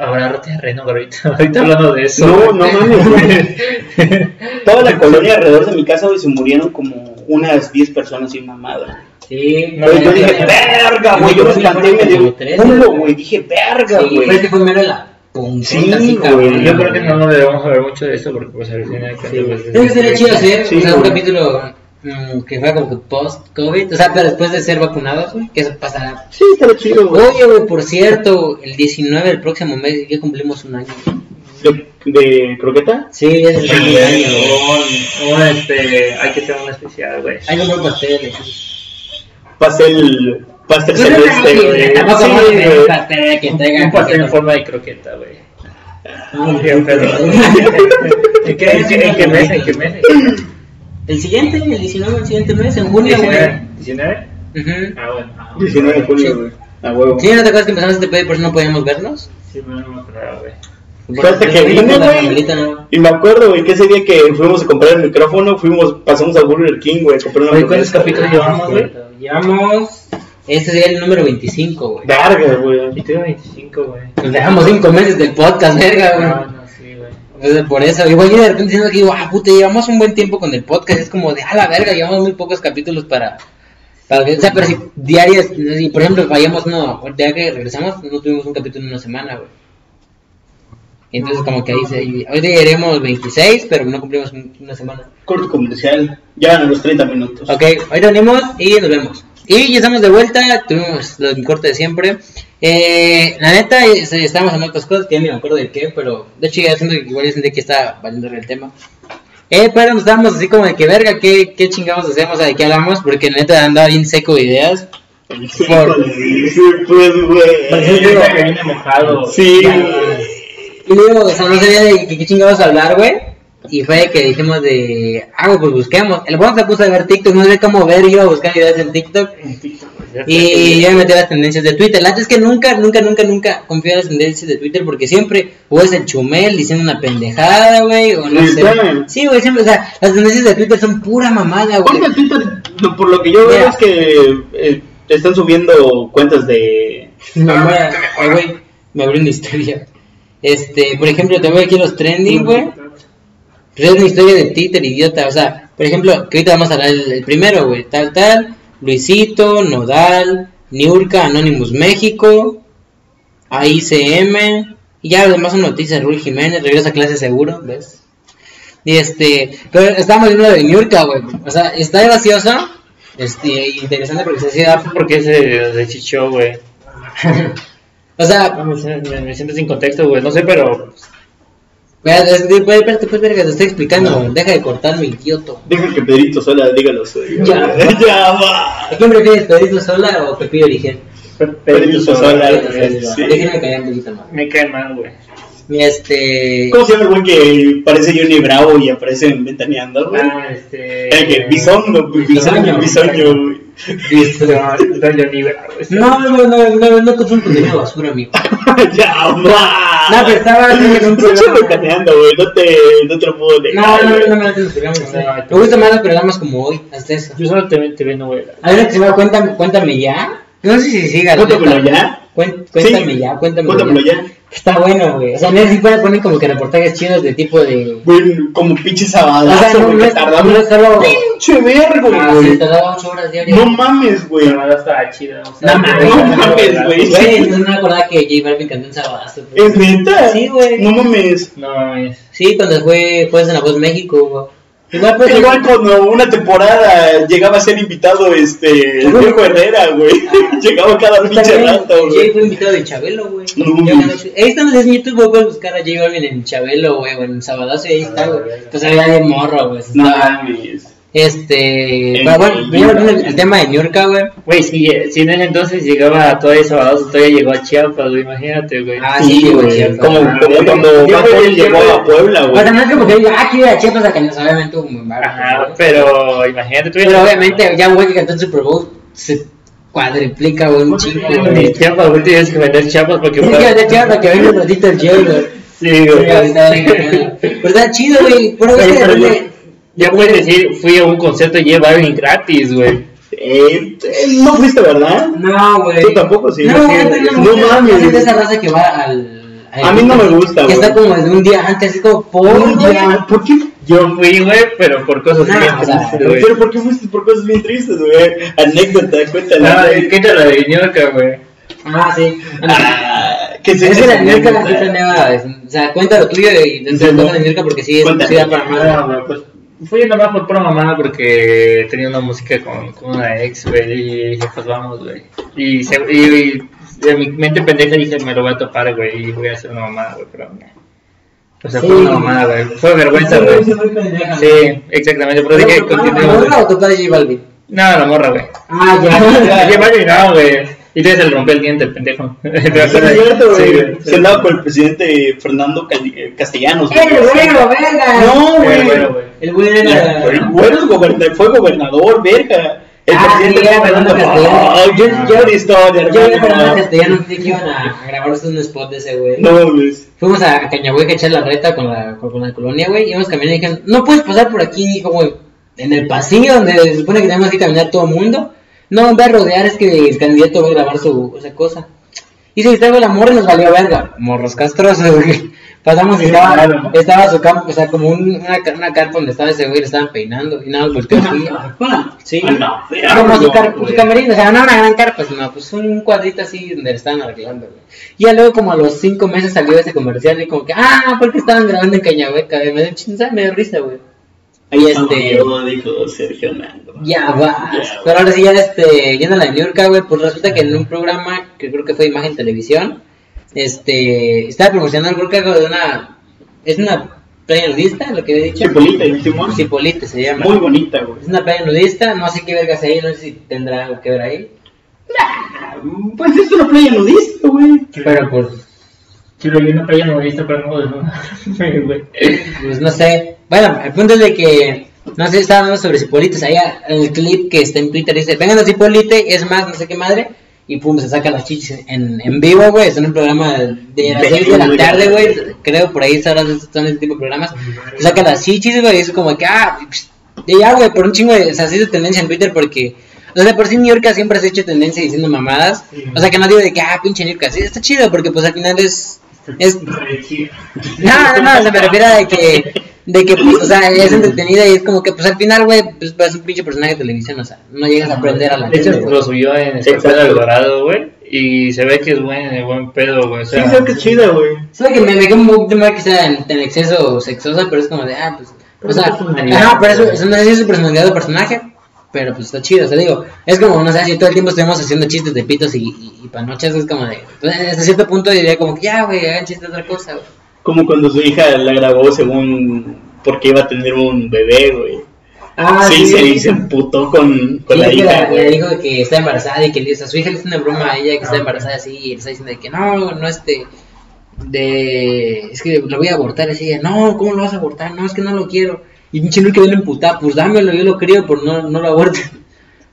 Ahora, terreno, güey, ahorita, [laughs] ahorita hablando de eso. No, güey. no mames, güey. [laughs] Toda la colonia alrededor de mi casa, güey, se murieron como unas 10 personas sin mamada. Sí, No, yo dije, verga, güey, yo me espanté y me dio culo, güey. Dije, verga, Sí, pero es güey. que fue mero la Sí, así, güey, cabrón. Yo creo que no nos debemos saber mucho de eso porque pues al final Sí, güey. Que sería chido hacer Sí, o sea, un güey. capítulo que fuera como que post-COVID, o sea, pero después de ser vacunados, güey, que eso pasará. Sí, está chido, güey. Oye, güey, por cierto, el 19 del próximo mes ya cumplimos un año. ¿De, de croqueta? Sí, es el primer año, güey. Un, un, este, hay que hacer un especial, güey. Hay que comprar pasteles. Pastel, pastel Pues celeste, güey. tampoco Sí, un pastel que traiga Un pastel en croquetas. forma de croqueta, güey. Ah, Bien, pero- [laughs] ¿En qué, en qué, en qué mes? ¿En qué mes? El siguiente, el 19, el siguiente mes, en junio, güey. ¿19? ¿19? Ujú. Ah, bueno. Ah, 19 de junio, güey. A huevo. ¿Sí, no te acuerdas que empezamos este pedo y por eso no podíamos vernos? Sí, no me acordaba, güey. Fue hasta que vine, güey. no. Y me acuerdo, güey, que ese día que fuimos a comprar el micrófono, fuimos, pasamos a Burger King, güey, a comprar una Oye, ¿cuántos capítulos llevamos, güey? Llevamos. Este sería el número 25, güey. Verga, güey. Y tuve 25, güey. Nos dejamos 5 meses del podcast, verga, güey. No, no, sí, güey. Entonces, por eso, igual yo de repente diciendo que digo, ah, puta, llevamos un buen tiempo con el podcast. Es como de, a la verga, llevamos muy pocos capítulos para. para o sea, pero si diarias, si por ejemplo fallamos, no, día que regresamos, no tuvimos un capítulo en una semana, güey. Entonces, como que ahí se. Hoy llegaremos 26, pero no cumplimos un- una semana. Corto comercial. Ya van a los 30 minutos. Ok, hoy venimos y nos vemos. Y ya estamos de vuelta, tuvimos los corte de siempre. Eh, la neta, es- estábamos en otras cosas que ya ni me acuerdo de qué, pero de hecho ya siento que igual ya sentí que está valiendo el tema. Eh, pero nos estábamos así como de que verga, ¿qué, qué chingados hacemos? O sea, ¿De qué hablamos? Porque la neta andaba bien seco de ideas. Sí, Por- sí, pues, güey. digo que viene mojado. Sí, güey. Y luego, o sea, no sabía de qué, qué chingados hablar, güey. Y fue que dijimos de, ah, pues busquemos. El Juan se puso a ver TikTok, no sé cómo ver, iba a buscar ideas en TikTok. Y yo me metí a las tendencias de Twitter. La es que nunca, nunca, nunca, nunca confío en las tendencias de Twitter porque siempre o es el chumel diciendo una pendejada, güey, o no sé. Sí, güey, siempre, o sea, las tendencias de Twitter son pura mamada, güey. Porque Twitter, por lo que yo veo es que eh, están subiendo cuentas de... Güey, me abrió una historia. Este, por ejemplo, te voy aquí los trending, güey. Pero es una historia de Twitter, idiota. O sea, por ejemplo, que ahorita vamos a hablar el, primero, güey. Tal, tal. Luisito, Nodal, Niurka, Anonymous México, AICM. Y ya los son noticias. Rui Jiménez, regresa a clase seguro, ¿ves? Y este, pero estábamos viendo de Niurka, güey. O sea, está gracioso. Este, interesante porque se hacía. porque es de, de Chicho, güey. [laughs] O sea, No, me, siento- me, me siento sin contexto, güey. No sé, pero. Espera, espérate, pues, verga, te estoy explicando. Deja de cortarme, idioto. Deja que Pedrito sola diga lo suyo. Ya. [laughs] ya va. ¿A quién prefieres, Pedrito Sola o Pepillo Origen? Pedrito Sola. Déjenme callar un poquito más. Me cae mal, güey. Y este. ¿Cómo se llama el güey que parece Johnny Bravo y aparece en Ventaneando, güey? Ah, este. El que Bisoño, Bisoño, Bisoño, No, no, yo ni veo, güey. No, no, no, no, no consumo contenido basura, amigo. ya va. No, pero estaba en un programa. Ventaneando, güey, no te, no te lo puedo No, negar. no, no, no me programas. No, Me gustan más los programas como hoy, hasta eso. Yo solo te, te veo. Hay una que se llama Cuéntame, Cuéntame ya. No sé si siga. la Cuéntamelo ya. Cuéntame ya, Cuéntamelo ya. Está bueno, güey. O sea, neta sí puede poner como que reportajes chidos de tipo de. Güey, como pinche O sea, sabadazo, no, güey, tardamos no es solo. pinche vergo, Ah, sí, güey. tardaba 8 horas diarias. No mames, güey. La verdad estaba chida. o sea, No mames, no mames, güey. Güey, entonces no me acordaba que J Balvin cantó en Sabadazo. güey. ¿Es neta? Sí, güey. No mames. No mames. Sí, cuando fue Jueves en la Voz México, güey. Igual pues. Igual cuando una temporada llegaba a ser invitado este el viejo Herrera, güey. Ah. [laughs] llegaba cada pues, pinche rato, Jay güey. fue invitado de Chabelo, güey. Ahí están en YouTube, puedes buscar a J Balvin en Chabelo, güey, o en Sabadazo y ahí está, güey. Pues había de morro, güey. No mames. Este. Pero bueno, volviendo al al tema de Niurka, güey. Güey, si, si en ese entonces llegaba a todavía Sabadazo, todavía llegó a Chiapas, güey, imagínate, güey. Ah, sí, güey, cierto. Como, Ah, como cuando yo llegó a Puebla, O güey. sea, no es como que diga, ah, quiero ir a Chiapas a Cañas, obviamente muy barato, Ajá, güey. pero imagínate tú. Pero obviamente, ya un güey que cantó en Super Bowl se cuadriplica, güey, un chingo, Ni güey. Chiapas, güey, tienes que vender Chiapas porque. Tienes que vender Chiapas para que venga un ratito el Jay, güey. Sí, güey. Pero está chido, güey. Pero es Güey, que pero ya- puedes decir, fui a un concierto y lleva Balvin gratis, güey. Eh, eh, no fuiste, ¿verdad? No, güey. Tú tampoco, sí. No, No, no, no no mames. Es de esa raza que va al. al- A mí no me gusta, Que está güey. como de un día antes, así como por. Un día, ¿Por qué? Yo fui, güey, pero por cosas bien o sea, tristes, güey. Pero ¿por qué fuiste por cosas bien tristes, güey? Anécdota, cuéntala. No, güey. es que era la de Ñorca, güey. Ah, sí. Ah, ¿qué se Es que la Mirka anécdota? sí planeaba. O sea, cuenta lo tuyo y todo no. de Mirka porque sí es Cuéntame. sí da para más. Fui nomás por pura mamada porque tenía una música con, con una ex, güey, y dije, pues vamos, güey. Y, se, y, y en mi mente pendeja dije, me lo voy a topar, güey, y voy a hacer una mamada, güey, pero no. O sea, Sí. fue una mamada, güey. Fue vergüenza, güey. Sí. Sí, exactamente, pero dije, ¿La continuemos. morra güey. o padre J Balvin? No, la morra, güey. Ah, ya. [laughs] Ya Balvin no, güey. Y entonces se le rompió el diente, el pendejo. [laughs] ¿Te Sí, es cierto, Sí, güey. Se andaba con el presidente Fernando eh, Castellanos. güey. ¡Eh, güero, verga! No, Güey. El güero El era. güero es goberna- fue gobernador, verga. El Ah, presidente sí, era Fernando Castellanos. Oh, yo, yo de historia, Yo vi a hermano. Fernando Castellanos dije que iban a, [laughs] a grabarse un spot de ese güey. No mames. Fuimos a, a Cañahueca a echar la reta con la, con, con la colonia, güey. Íbamos caminando y dijeron, no puedes pasar por aquí, dijo, güey. En el pasillo donde se supone que tenemos que caminar todo el mundo. No, ve a rodear, es que el candidato va a grabar su esa cosa. Y se distrajo la morra y nos valió verga. Morros castrosos, [laughs] güey. Pasamos y estaba, claro. estaba su campo, o sea, como un- una, una carpa donde estaba ese güey, le estaban peinando. Y nada, volteó así. Sí. Como su, car- güey. su camerino, o sea, no una gran carpa, sino pues un cuadrito así donde le estaban arreglando, güey. Y ya luego como a los cinco meses salió ese comercial y como que, ah, porque estaban grabando en Cañahueca, y me dio chinza, me dio risa, güey. Ahí este, yo, dijo Sergio Nando. ya va. Ya, Pero ahora sí, ya este, yendo a la York, güey, pues resulta que en un programa que creo que fue Imagen Televisión, este, estaba promocionando, creo que algo de una, es una playa nudista, lo que había dicho. Chipolita, el Simón. Cipolite se llama. Muy bonita, güey. Es una playa nudista, no sé qué vergas hay, no sé si tendrá algo que ver ahí. Pues es una playa nudista, güey. Pero pues, Chilo, yo no playa no visto, pero no, pues no sé. Bueno, el punto es de que, no sé, estaba hablando sobre Cipolites. Ahí en el clip que está en Twitter dice, vengan a Cipolite, es más, no sé qué madre. Y pum, se saca las chichis en, en vivo, güey. Es en un programa de las 6 de la tarde, güey. Creo por ahí sabrás, son ese tipo de programas. Se saca las chichis, güey. Y es como que, ah, y ya, güey, por un chingo de. O sea, se hizo tendencia en Twitter porque. O sea, por sí New York siempre se ha hecho tendencia diciendo mamadas. O sea, que no digo de que, ah, pinche New York. Sí, está chido porque, pues al final es. Es, [laughs] no, no, no, se me refiero a de que, de que, pues, o sea, es entretenida y es como que, pues, al final, güey, pues, es un pinche personaje de televisión, o sea, no llegas a aprender a la De hecho, lo subió en del Dorado, güey. Y se ve que es buen, buen pedo, güey. O Sí, sea, creo que es chida, güey. Sabe que me, queda un mal que sea en, en exceso sexosa, pero es como de, ah, pues, o sea, ajá, pero eso, eso no es su personalidad de personaje, pero pues está chido, o sea, digo, es como, no sé, si todo el tiempo estuvimos haciendo chistes de pitos y, y, y panochas, es como de, pues, hasta cierto punto diría como que, ya, güey, hagan chistes de otra cosa, güey. Como cuando su hija la grabó según porque iba a tener un bebé, güey. Ah, sí, se, se emputó con, con Sí, la hija, le dijo que está embarazada y que le, o sea, su hija le hizo una broma a ella que está embarazada así y le está diciendo de que no, no este de es que lo voy a abortar así ella, no, ¿cómo lo vas a abortar? No, es que no lo quiero. Y pinche Luis quedó emputada, pues dámelo, yo lo creo, pero no, no lo abortes.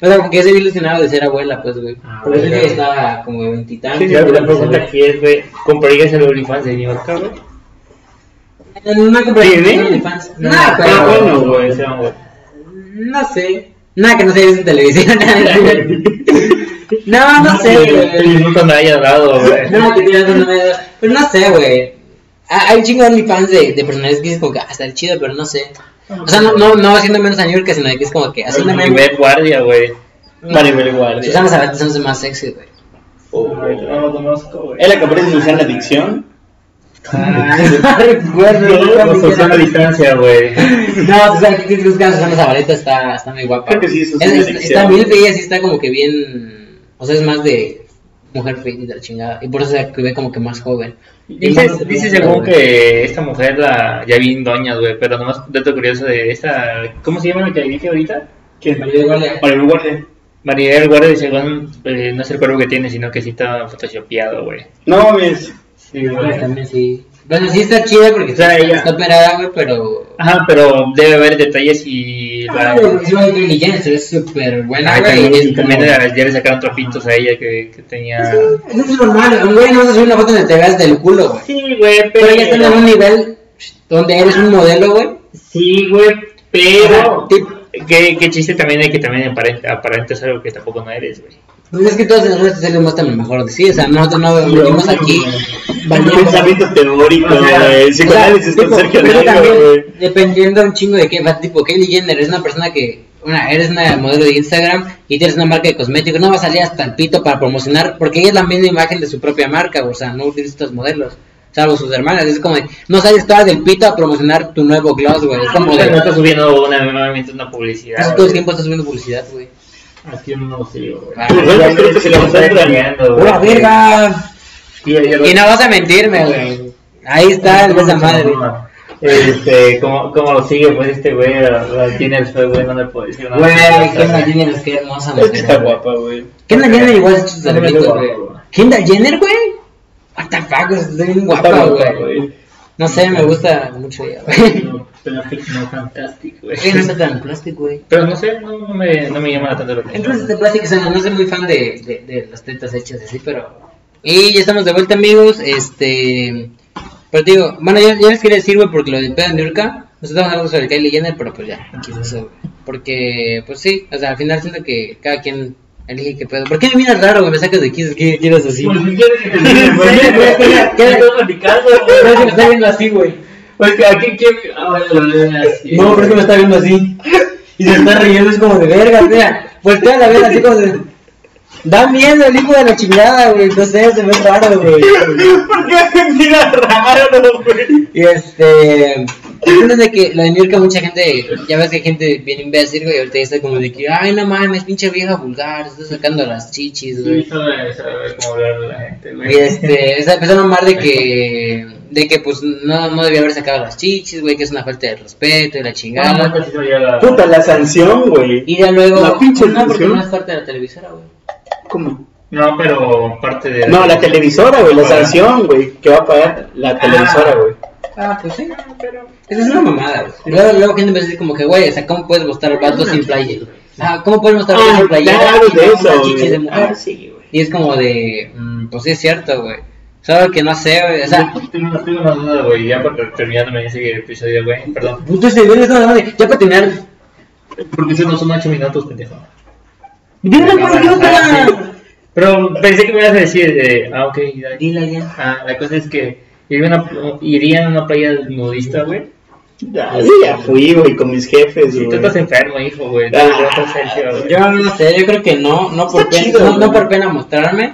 O sea, como que ya se había ilusionado de ser abuela, pues, güey. Ah, Pero eso que estaba como de veintitantos. Sí, la pregunta aquí es, güey, ¿comprarías el OnlyFans de New York, güey? No, no compré ¿Tiene? OnlyFans. No, Ah, pero- ah, bueno, güey, ese. No sé. Nada que no se vea en televisión. No, no sé, güey. Nunca me haya dado, güey. No, que no me Pero no sé, güey. Ah, Hay un chingo de OnlyFans de, de personajes que es como que hasta el chido, pero no sé. O sea, no, no, no haciendo menos a New York, sino que es como que haciendo menos. Maribel Guardia, güey. Maribel Guardia. Susana me hace más sexy, güey. Oh, güey. No lo conozco, güey. ¿Es la que aparece en Susana Adicción? Ay, no [laughs] recuerdo. No, Susana distancia, güey. No, Susana, ¿qué crees que Susana Zabaleta está, está muy guapa? Creo que sí, Es- Susana es-. Está bien fea, sí está como que bien. O sea, es más de mujer fea y de la chingada. Y por eso se ve como que más joven. Dice, Y- dice según que esta mujer la ya vi en doñas, güey, pero nomás dato curioso de esta, ¿cómo se llama la que dije ahorita? ¿Quién? Maribel Guardia. Maribel Guardia. Maribel Guardia, según, eh, no es el cuerpo que tiene, sino que sí está photoshopeado, güey. No mames. Sí, Pues también sí. Bueno, sí está chida porque está, está operada, güey, pero. Ajá, pero debe haber detalles y... Ah, La... Jenner se ve súper buena, Ah, güey. también, y es también como- ya ya le sacaron trapitos a ella que, que tenía... Eso es normal, un güey no se sube una foto donde te veas del culo, güey. Sí, güey, Pero ya están en un nivel donde eres un modelo, güey. Sí, güey, pero... Tip- ¿Qué, qué chiste también hay que también aparenta, aparentes algo que tampoco no eres, güey. Pues es que todos en las redes sociales muestran lo mejor de sí, o sea, nosotros no venimos aquí. Pensamiento teórico, güey. Psicoanálisis con Sergio güey. Dependiendo un chingo de qué, va, tipo Kylie Jenner es una persona que, una, eres una modelo de Instagram y tienes una marca de cosméticos, no va a salir hasta el pito para promocionar, porque ella es la misma imagen de su propia marca, o sea, no utiliza estos modelos, salvo sus hermanas, es como de, no sales toda del pito a promocionar tu nuevo gloss, güey, es como de, no está subiendo una, nuevamente una publicidad. casi todo el tiempo estás subiendo publicidad, güey. Aquí no lo sigo, güey. Ah, güey, creo que se la está encuentran. engañando, güey. ¡Pura verga! Y, no vas a mentirme, güey. Ahí está el de esa madre. Este, ¿cómo, ¿Cómo lo sigue? Pues este güey, la, Jenner fue, güey, no le puedo decir nada. Güey, Kendall Jenner es que hermosa Es mujer. está guapa, güey. Kendall Jenner igual es guapa, güey. Kendall Jenner, güey. What the fuck, está bien guapa, güey. No sé, me gusta mucho ella, güey. No, no Fantastic, güey. Güey, no está tan plástico, güey. Pero no sé, no, no, me, no me llama tanto la atención. Entonces, de plástico, o sea, no soy muy fan de, de, de las tetas hechas así, pero. Y ya estamos de vuelta, amigos. Este. Pero digo, bueno, ya, ya les quería decir, güey, porque lo de Pedro Niurka, nosotros estamos hablando sobre Kylie Jenner, pero pues ya, aquí es eso, güey. Porque, pues sí, o sea, al final siento que cada quien elige qué pedo. ¿Por qué me miras raro, güey? Me sacas de aquí, ¿qué quieres así? Pues si quieres que te diga, güey, güey, ¿qué ¿qué- estás platicando, No, es que me está güey? viendo así, güey. Pues que aquí quién. Ah, bueno. No, pero es que me está viendo así. Y se está riendo, es como de verga, mira. Voltea a ver así como de. Da miedo el hijo de la chingada, güey. No sé, se ve raro, güey. [laughs] ¿Por qué me mira raro, güey? Y este. Entonces de que lo de York mucha gente, ya ves que hay gente bien imbécil, güey, ahorita ya está como de que, ay, no mames, pinche vieja vulgar, está sacando las chichis, Sí, güey. sabe, sabe cómo hablar de la gente, güey. Y este, está empezando a mamar de que, [laughs] de que pues no, no debía haber sacado las chichis, güey, que es una falta de respeto y la Ah, no, chingada. casi no llega la- Puta, la sanción, güey. Y ya luego, La pinche no, porque sanción. no es parte de la televisora, güey. ¿Cómo? No, pero parte de. No, la televisora, güey, la Ah. sanción, güey, que va a pagar la televisora, güey. Ah, pues sí, pero... Esa es una mamada, güey. Luego, luego gente me dice como que, güey, o sea, ¿cómo puedes mostrar vatos sin playa? Ah, ¿cómo puedes mostrar vatos Ah, sin playa? claro, de eso, chichis de güey. mujer. Ah, sí, güey. Y es como de, mm, pues sí es cierto, güey. Solo que no sé, güey, o sea... tengo, una- tengo una duda, güey, ya para terminar me dice que episodio, güey, perdón. Puto ese güey, no, ya para terminar... Porque eso no son 8 minutos, pendejo. ¡Dime por Dios, Ah. Pero pensé que me ibas a decir, eh, ah, ok, ya. Dile ya. Ah, la cosa es que iría a una, iría a una playa nudista, güey. Ya, sí, ya fui, güey, con mis jefes, Si tú estás enfermo, hijo, güey. Ah. güey. Yo no sé, yo creo que no, no por, pena, chido, no, por pena mostrarme,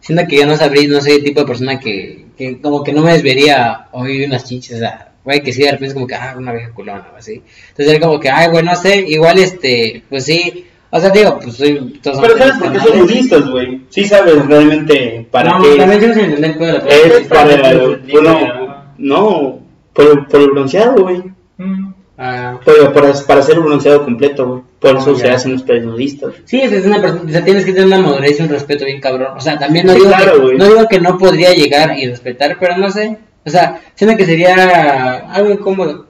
siendo que yo no sabría, no soy el tipo de persona que, que como que no me desvería oír unas chichas, o sea, güey, que sí, de repente es como que, ah, una vieja culona o así. Entonces era como que, ay, güey, no sé, igual este, pues sí, o sea, digo, pues soy... Todos Pero ¿sabes por qué canales. son nudistas, güey? Sí sabes realmente para no, qué también yo sin entender el pedo de la es para... para- Bueno, no, por, por el bronceado, güey. Mm. Ah, Por, por, para hacer el bronceado completo, güey. Por eso Ah, se ya. hacen los playas nudistas. Sí, es es una persona, o sea, tienes que tener una madurez y un respeto bien cabrón. O sea, también no, Sí, digo, claro, que, güey. no digo que no podría llegar y respetar, pero no sé. O sea, siento que sería algo incómodo.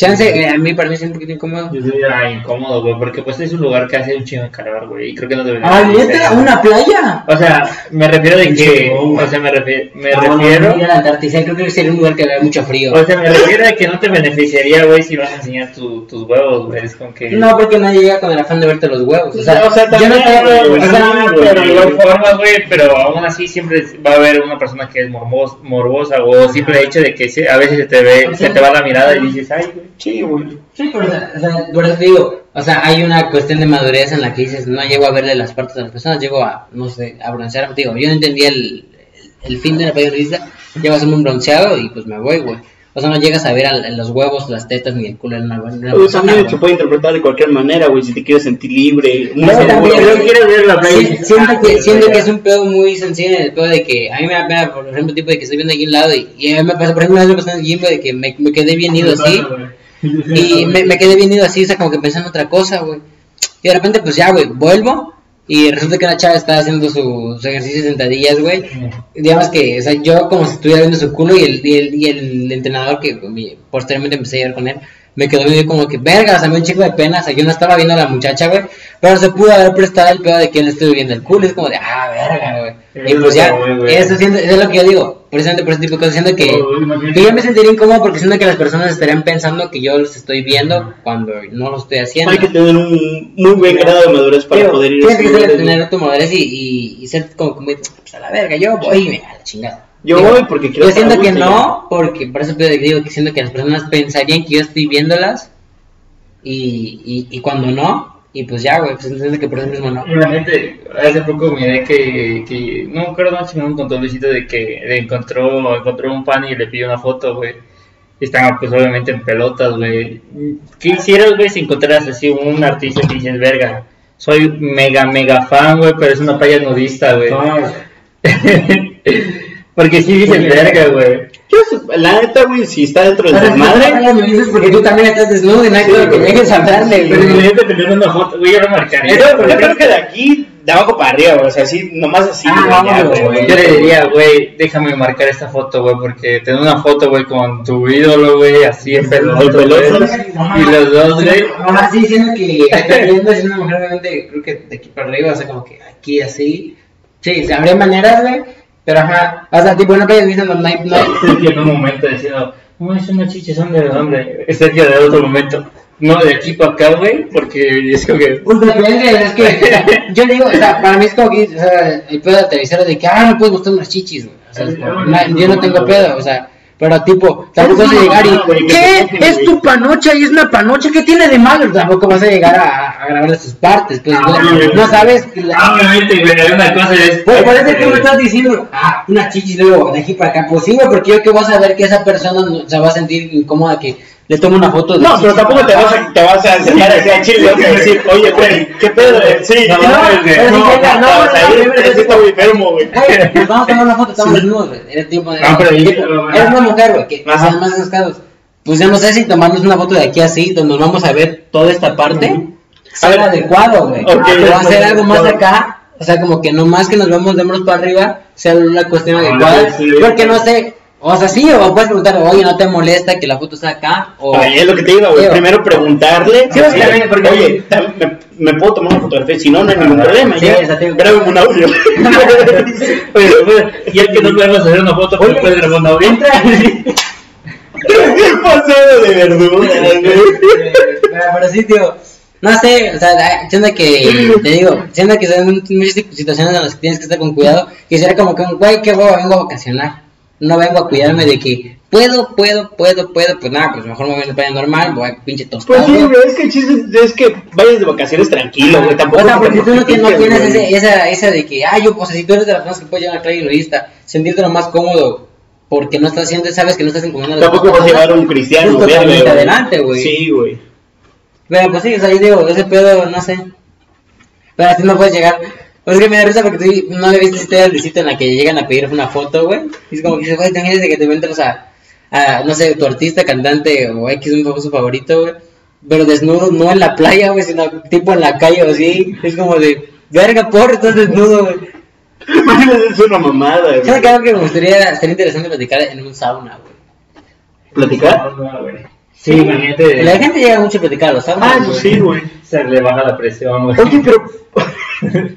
Chance, eh, a mí para mí es un poquito incómodo. Yo soy ah, incómodo, güey, porque pues es un lugar que hace un chingo de calor, güey, y creo que no debería Ah. ¿neta? ¿Una playa? O sea, me refiero de que, o sea, me, refiero, me refiero, Ir a la Antártida, creo que sería un lugar que haga mucho frío. o sea, me refiero a que no te beneficiaría, güey, si vas a enseñar tu- tus huevos, güey, es como que... No, porque nadie llega con el afán de verte los huevos. O sea, O sea, yo no también, te. güey, o sea, sea, pero de igual forma, güey, pero aún así siempre va a haber una persona que es mormos- morbosa o simple hecho de que se- a veces se te ve, se te va la mirada y dices, ay, güey. Sí, güey. Sí, pero, o sea, por eso te digo, o sea, hay una cuestión de madurez en la que dices, no llego a verle las partes a las personas, llego a, no sé, a broncear, digo, yo no entendía el, el, el fin de la periodista, llego a hacerme un bronceado y pues me voy, güey. O sea, no llegas a ver al- los huevos, las tetas ni el culo en una, una Pues persona, se puede interpretar de cualquier manera, güey, si te quieres sentir libre. Luego seguro. también, Pero quieres ver la playa. Sí, siento que, siento que es un pedo muy sencillo en el pedo de que a mí me da pena, por ejemplo, tipo de que estoy viendo aquí a un lado y, y a mí me pasa, por ejemplo, una vez me pasó en el gym, de que me, me quedé bien ido así y [laughs] me, me quedé bien ido así, o sea, como que pensando otra cosa, güey. Y de repente, pues ya, güey, vuelvo y resulta que una chava estaba haciendo su, su ejercicio de sentadillas, güey. Digamos que, o sea, yo como si estuviera viendo su culo y el, y el, y el entrenador que mi- posteriormente empecé a llevar con él, me quedó viendo como que, verga, o sea, me dio un chico de pena, o sea, yo no estaba viendo a la muchacha, güey, pero se pudo haber prestado el pedo de que él estuve viendo el culo, es como de, ah, verga, güey. Y pues ya, eso, siento, eso es lo que yo digo, precisamente por ese tipo de cosas, siento que, Oh, que yo me sentiría incómodo porque siento que las personas estarían pensando que yo los estoy viendo cuando no lo estoy haciendo. Hay que tener un muy buen grado de madurez para poder ir a tienes que tener tu madurez y, y, y ser como, como pues, a la verga, yo voy y me a la chingada. Yo Digo, voy porque quiero Yo siento que no, porque por eso te digo que siento que las personas pensarían que yo estoy viéndolas y, y, y cuando no, y pues ya, güey, pues entiendo que por eso mismo no. Gente, hace poco miré que, que no me acuerdo más me contó Luisito de que le encontró, encontró un fan y le pidió una foto, güey. Y estaba pues obviamente en pelotas, güey. ¿Qué hicieras, güey, si encontraras así un artista que dices, verga, soy mega, mega fan, güey, pero es una playa nudista, güey? [laughs] [laughs] Porque sí dices, verga, güey. Yo, la neta, güey, si está dentro O de sea, tu si madre, no me dices porque tú también estás desnudo y no hay Sí, que me güey. dejes hablarle, Pero güey. imagínate tener una foto, güey, yo lo marcaría. yo, güey. yo creo que de aquí, de abajo para arriba, güey, o sea, así, nomás así, Ah, güey, vámonos, güey. güey. Yo le diría, güey, déjame marcar esta foto, güey, porque tener una foto, güey, con tu ídolo, güey, así en güey, Y los dos, güey. Ajá, sí, diciendo que viendo siendo una mujer, obviamente, creo que de aquí para arriba, o sea, como que aquí así. Sí, sí, habría maneras, güey, pero ajá, o sea, tipo, no playa nudista no hay, no Sergio en un momento diciendo, no, es una chicha, son de dónde. Sergio de otro momento. No, de aquí para acá, güey, porque es como que. [laughs] Pues depende, es que [laughs] yo digo, o sea, para mí es como que, o sea, el pedo de aterrizar de que, ah, no puedes mostrar unas chichis, güey. O sea, yo no tengo pedo, o sea, pero tipo, tampoco vas a llegar y, ¿qué? Es tu panocha y es una panocha, ¿qué tiene de malo? Tampoco vas a llegar a, a grabar sus partes, pues, güey, no sabes. que la- Ah, Obviamente, una cosa es. Pues por eso que me estás diciendo, ah, una chichis luego de aquí para acá. Pues sí, porque yo que voy a saber que esa persona no- se va a sentir incómoda que le tome una foto de No, pero tampoco te vas a, te vas a sentar así a chile y decir, oye, güey, ¿qué pedo? Sí, No, no, no, no, no, no, no, no, está muy enfermo, güey. Pues vamos a tomar una foto, estamos desnudos, güey. Eres tipo de. Pero ahí- eres una mujer, güey, que más enroscados. Pues yo no sé si tomarnos una foto de aquí así, donde nos vamos a ver toda esta parte, sea adecuado, güey. Pero hacer algo más acá, o sea, como que no más que nos vemos de hombros para arriba, sea la cuestión Ah, adecuada. Porque no sé, o sea, sí, o puedes preguntar, oye, ¿no te molesta que la foto esté acá? O. Ay, es lo que te digo, güey. Primero preguntarle. Sí, así, porque- porque- oye, me, me puedo tomar una fotografía. Si no, no hay ningún problema. Sí. Grábame un audio. [laughs] Oye, pues, y el que no podemos hacer una foto, pues Oye, puedes grabar un audio. Entra. [laughs] Pasado de verdura, güey. pero, pero sí, tío. No sé, o sea, siento que, te digo, siento que son muchas situaciones en las que tienes que estar con cuidado. Que será como que, güey, qué huevo, vengo a vacacionar. No vengo a cuidarme de que puedo, puedo, puedo, puedo. Pues nada, pues mejor me voy a la playa normal, voy a pinche tostado. Pues sí, güey, es que el chiste es que vayas de vacaciones tranquilo, güey. Tampoco O sea, porque tú no, tienes, no tienes ese, esa, esa de que, ah, yo, o sea, si tú eres de las personas que puedes llevar a la playa nudista, sentirte lo más cómodo porque no estás haciendo, sabes que no estás las Tampoco vas a llevar a un cristiano, güey. adelante, güey. Sí, güey. Pero pues sí, o sea, yo digo, ese pedo, no sé. Pero así no puedes llegar. Pues es que me da risa porque tú no le viste esta historia de Luisito en la que llegan a pedir una foto, güey. Y es como que dices, güey, te imaginas de que te encuentras a, a, no sé, tu artista, cantante o X, un famoso favorito, güey. Pero desnudo, no en la playa, güey, sino tipo en la calle o así. Es como de, verga, porra, estás desnudo, güey. [laughs] es una mamada, ¿Sabes güey. que algo que me gustaría, estaría interesante platicar en un sauna, güey? ¿Platicar? Sí, imagínate. La gente llega mucho a platicar a los saunas. Ah, güey. sí, güey. Se le baja la presión, güey. Oye, pero, [laughs] [laughs]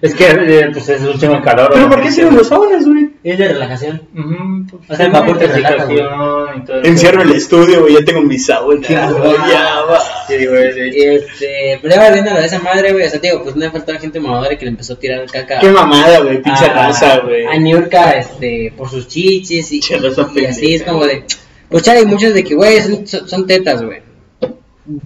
Es que eh, pues es un chingo de calor. pero güey. ¿por qué sirven los saunas, güey? Es de relajación. Ujú, pues, O sea, el vapor te relaja, intoxicación y todo. Encierro el estudio, güey, ya tengo mi sauna. Ah, ya va. Sí, güey, sí. Y este, pero ya va viendo de esa madre, güey. O sea, te digo, pues no le faltó la gente mamadora que le empezó a tirar caca. Qué mamada, güey, pinche a- raza, güey. A Niurka, este, por sus chichis y, Pinche raza y así es como de. Pues chale, hay muchos de que, güey, son, son tetas, güey.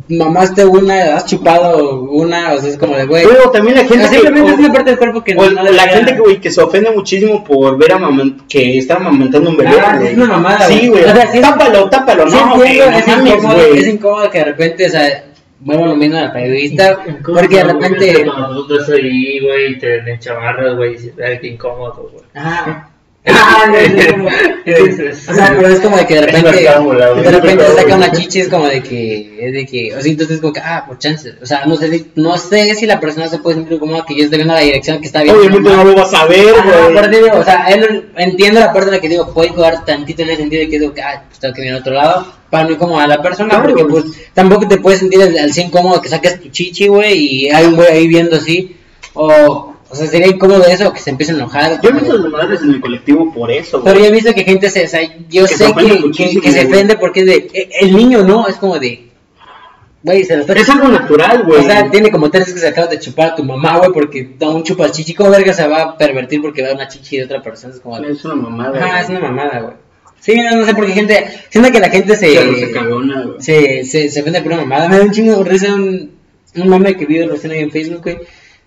Mamaste una, has chupado una, o sea, es como de, güey. Luego también la gente simplemente o- es una parte del cuerpo que o no, no la gente que, güey, que se ofende muchísimo por ver a mamá que está amamantando un bebé. Ah, güey. es una mamada, Sí, güey. O sea, es- tápalo, tápalo, Sí, no, güey. No es, mames, incómodo, es incómodo que de repente, o sea, vuelvo lo mismo al periodista, porque de repente. Cuando nosotros ahí, güey, te en chamarras, güey, qué incómodo, güey. Ajá. Ah, no, es como- Es- O sea, pero es como de que de es repente, de repente Es saca una chichi, es como de que, es de que, o sea, entonces como que, ah, por chance, o sea, no sé, si- no sé si la persona se puede sentir como que yo estoy viendo la dirección que está bien. Obviamente no lo vas a ver, güey. o sea, él entiendo la parte en la que digo, puede jugar tantito en el sentido de que digo, ah, pues tengo que ir a otro lado, para no incomodar a la persona, Claro, porque pues tampoco te puedes sentir al, al 100 cómodo que saques tu chichi, güey, y hay un güey ahí viendo así, o, o sea, sería incómodo eso, que se empiece a enojar. Yo he visto los madres en el colectivo por eso, Pero güey. yo he visto que gente se, o sea, yo Que se sé que, que, muchísimo, que se ofende porque es de, eh, el niño no, es como de, güey, se lo está Es algo natural, güey. o sea, tiene como tres que se acaba de chupar a tu mamá, güey, porque da un chupa chichi. ¿Cómo verga se va a pervertir porque ve una chichi de otra persona? Es como de, Es una mamada. güey. es una mamada, güey. Sí, no, no sé por qué gente, siento que la gente se, Qué raza cagona, güey. se, se, se ofende por una mamada. Me da un chingo de risa un, un mame que vi recién ahí en Facebook, güey.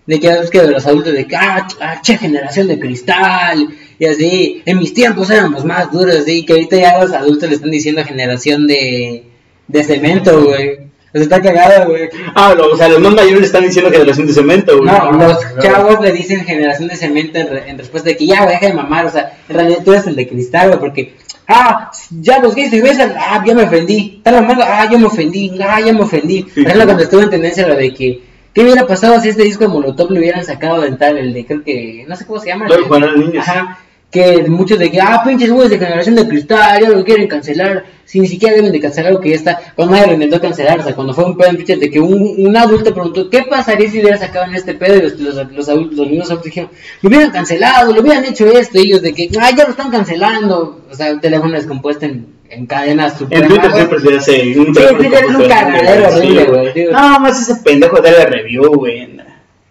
De que es que de los adultos, de que, ah, ch- ah, che, generación de cristal, y así, en mis tiempos éramos más duros, y que ahorita ya los adultos le están diciendo generación de, de cemento, güey. O sea, está cagado, güey. Ah, lo- o sea, los más mayores le están diciendo generación de cemento, güey. No, los no. chavos le dicen generación de cemento en, re- en respuesta de que ya, güey, deja de mamar. O sea, en realidad tú eres el de cristal, güey, porque, ah, ya los gays se besan, ah, ya me ofendí. Está mamando, ah, ya me ofendí, ah, ya me ofendí. Por ejemplo, cuando estuvo en tendencia lo de que, ¿qué hubiera pasado si este disco de Molotov lo hubieran sacado de tal, el de, creo que, no sé cómo se llama? Todo el- para los niños. Ajá. Que muchos de que, ah, pinches güeyes de generación de cristal, ya lo quieren cancelar. Si ni siquiera deben de cancelar algo que ya está. Cuando nadie lo intentó cancelar, o sea, cuando fue un pedo en pinches de que un, un adulto preguntó, ¿qué pasaría si hubiera sacado en este pedo? Y los, los, los adultos, los niños adultos dijeron, lo hubieran cancelado, lo hubieran hecho esto. Y ellos de que, ah, ya lo están cancelando. O sea, un teléfono descompuesto en, en cadenas super. En Twitter siempre se hace un Sí, teléfono Twitter es un con- cagadero sí, horrible, güey. No, más ese pendejo de la review, güey.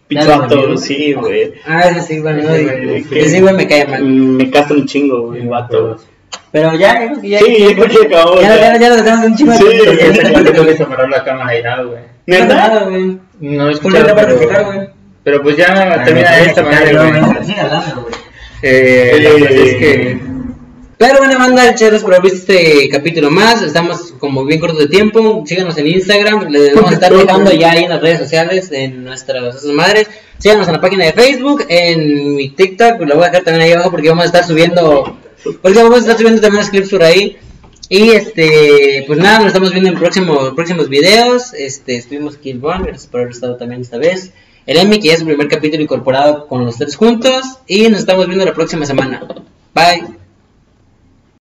Review. sí, güey. Ah, ese sí, bueno, Ese sí, güey, sí, ese güey me cae mal. Me castra un chingo, güey, el vato. Pero ya, yo creo que ya. Sí, yo creo que acabó. Ya, ya. ya, ya lo dejamos un chingo Sí, tuve que parar la cámara y nada, güey. Güey. No pero, güey. pero pues ya termina esta madre, güey. Eh, la cosa es que Pero bueno, banda, chéveres por haber visto este capítulo más. Estamos como bien cortos de tiempo. Síganos en Instagram. Les vamos a estar dejando ya ahí en las redes sociales, en nuestras madres. Síganos en la página de Facebook, en mi TikTok. Lo voy a dejar también ahí abajo porque vamos a estar subiendo. Porque vamos a estar subiendo también los clips por ahí. Y este, pues nada, nos estamos viendo en próximos, próximos videos. Este, estuvimos aquí el Bon, gracias por haber estado también esta vez. El Emi, que ya es su primer capítulo incorporado con los tres juntos. Y nos estamos viendo la próxima semana. Bye.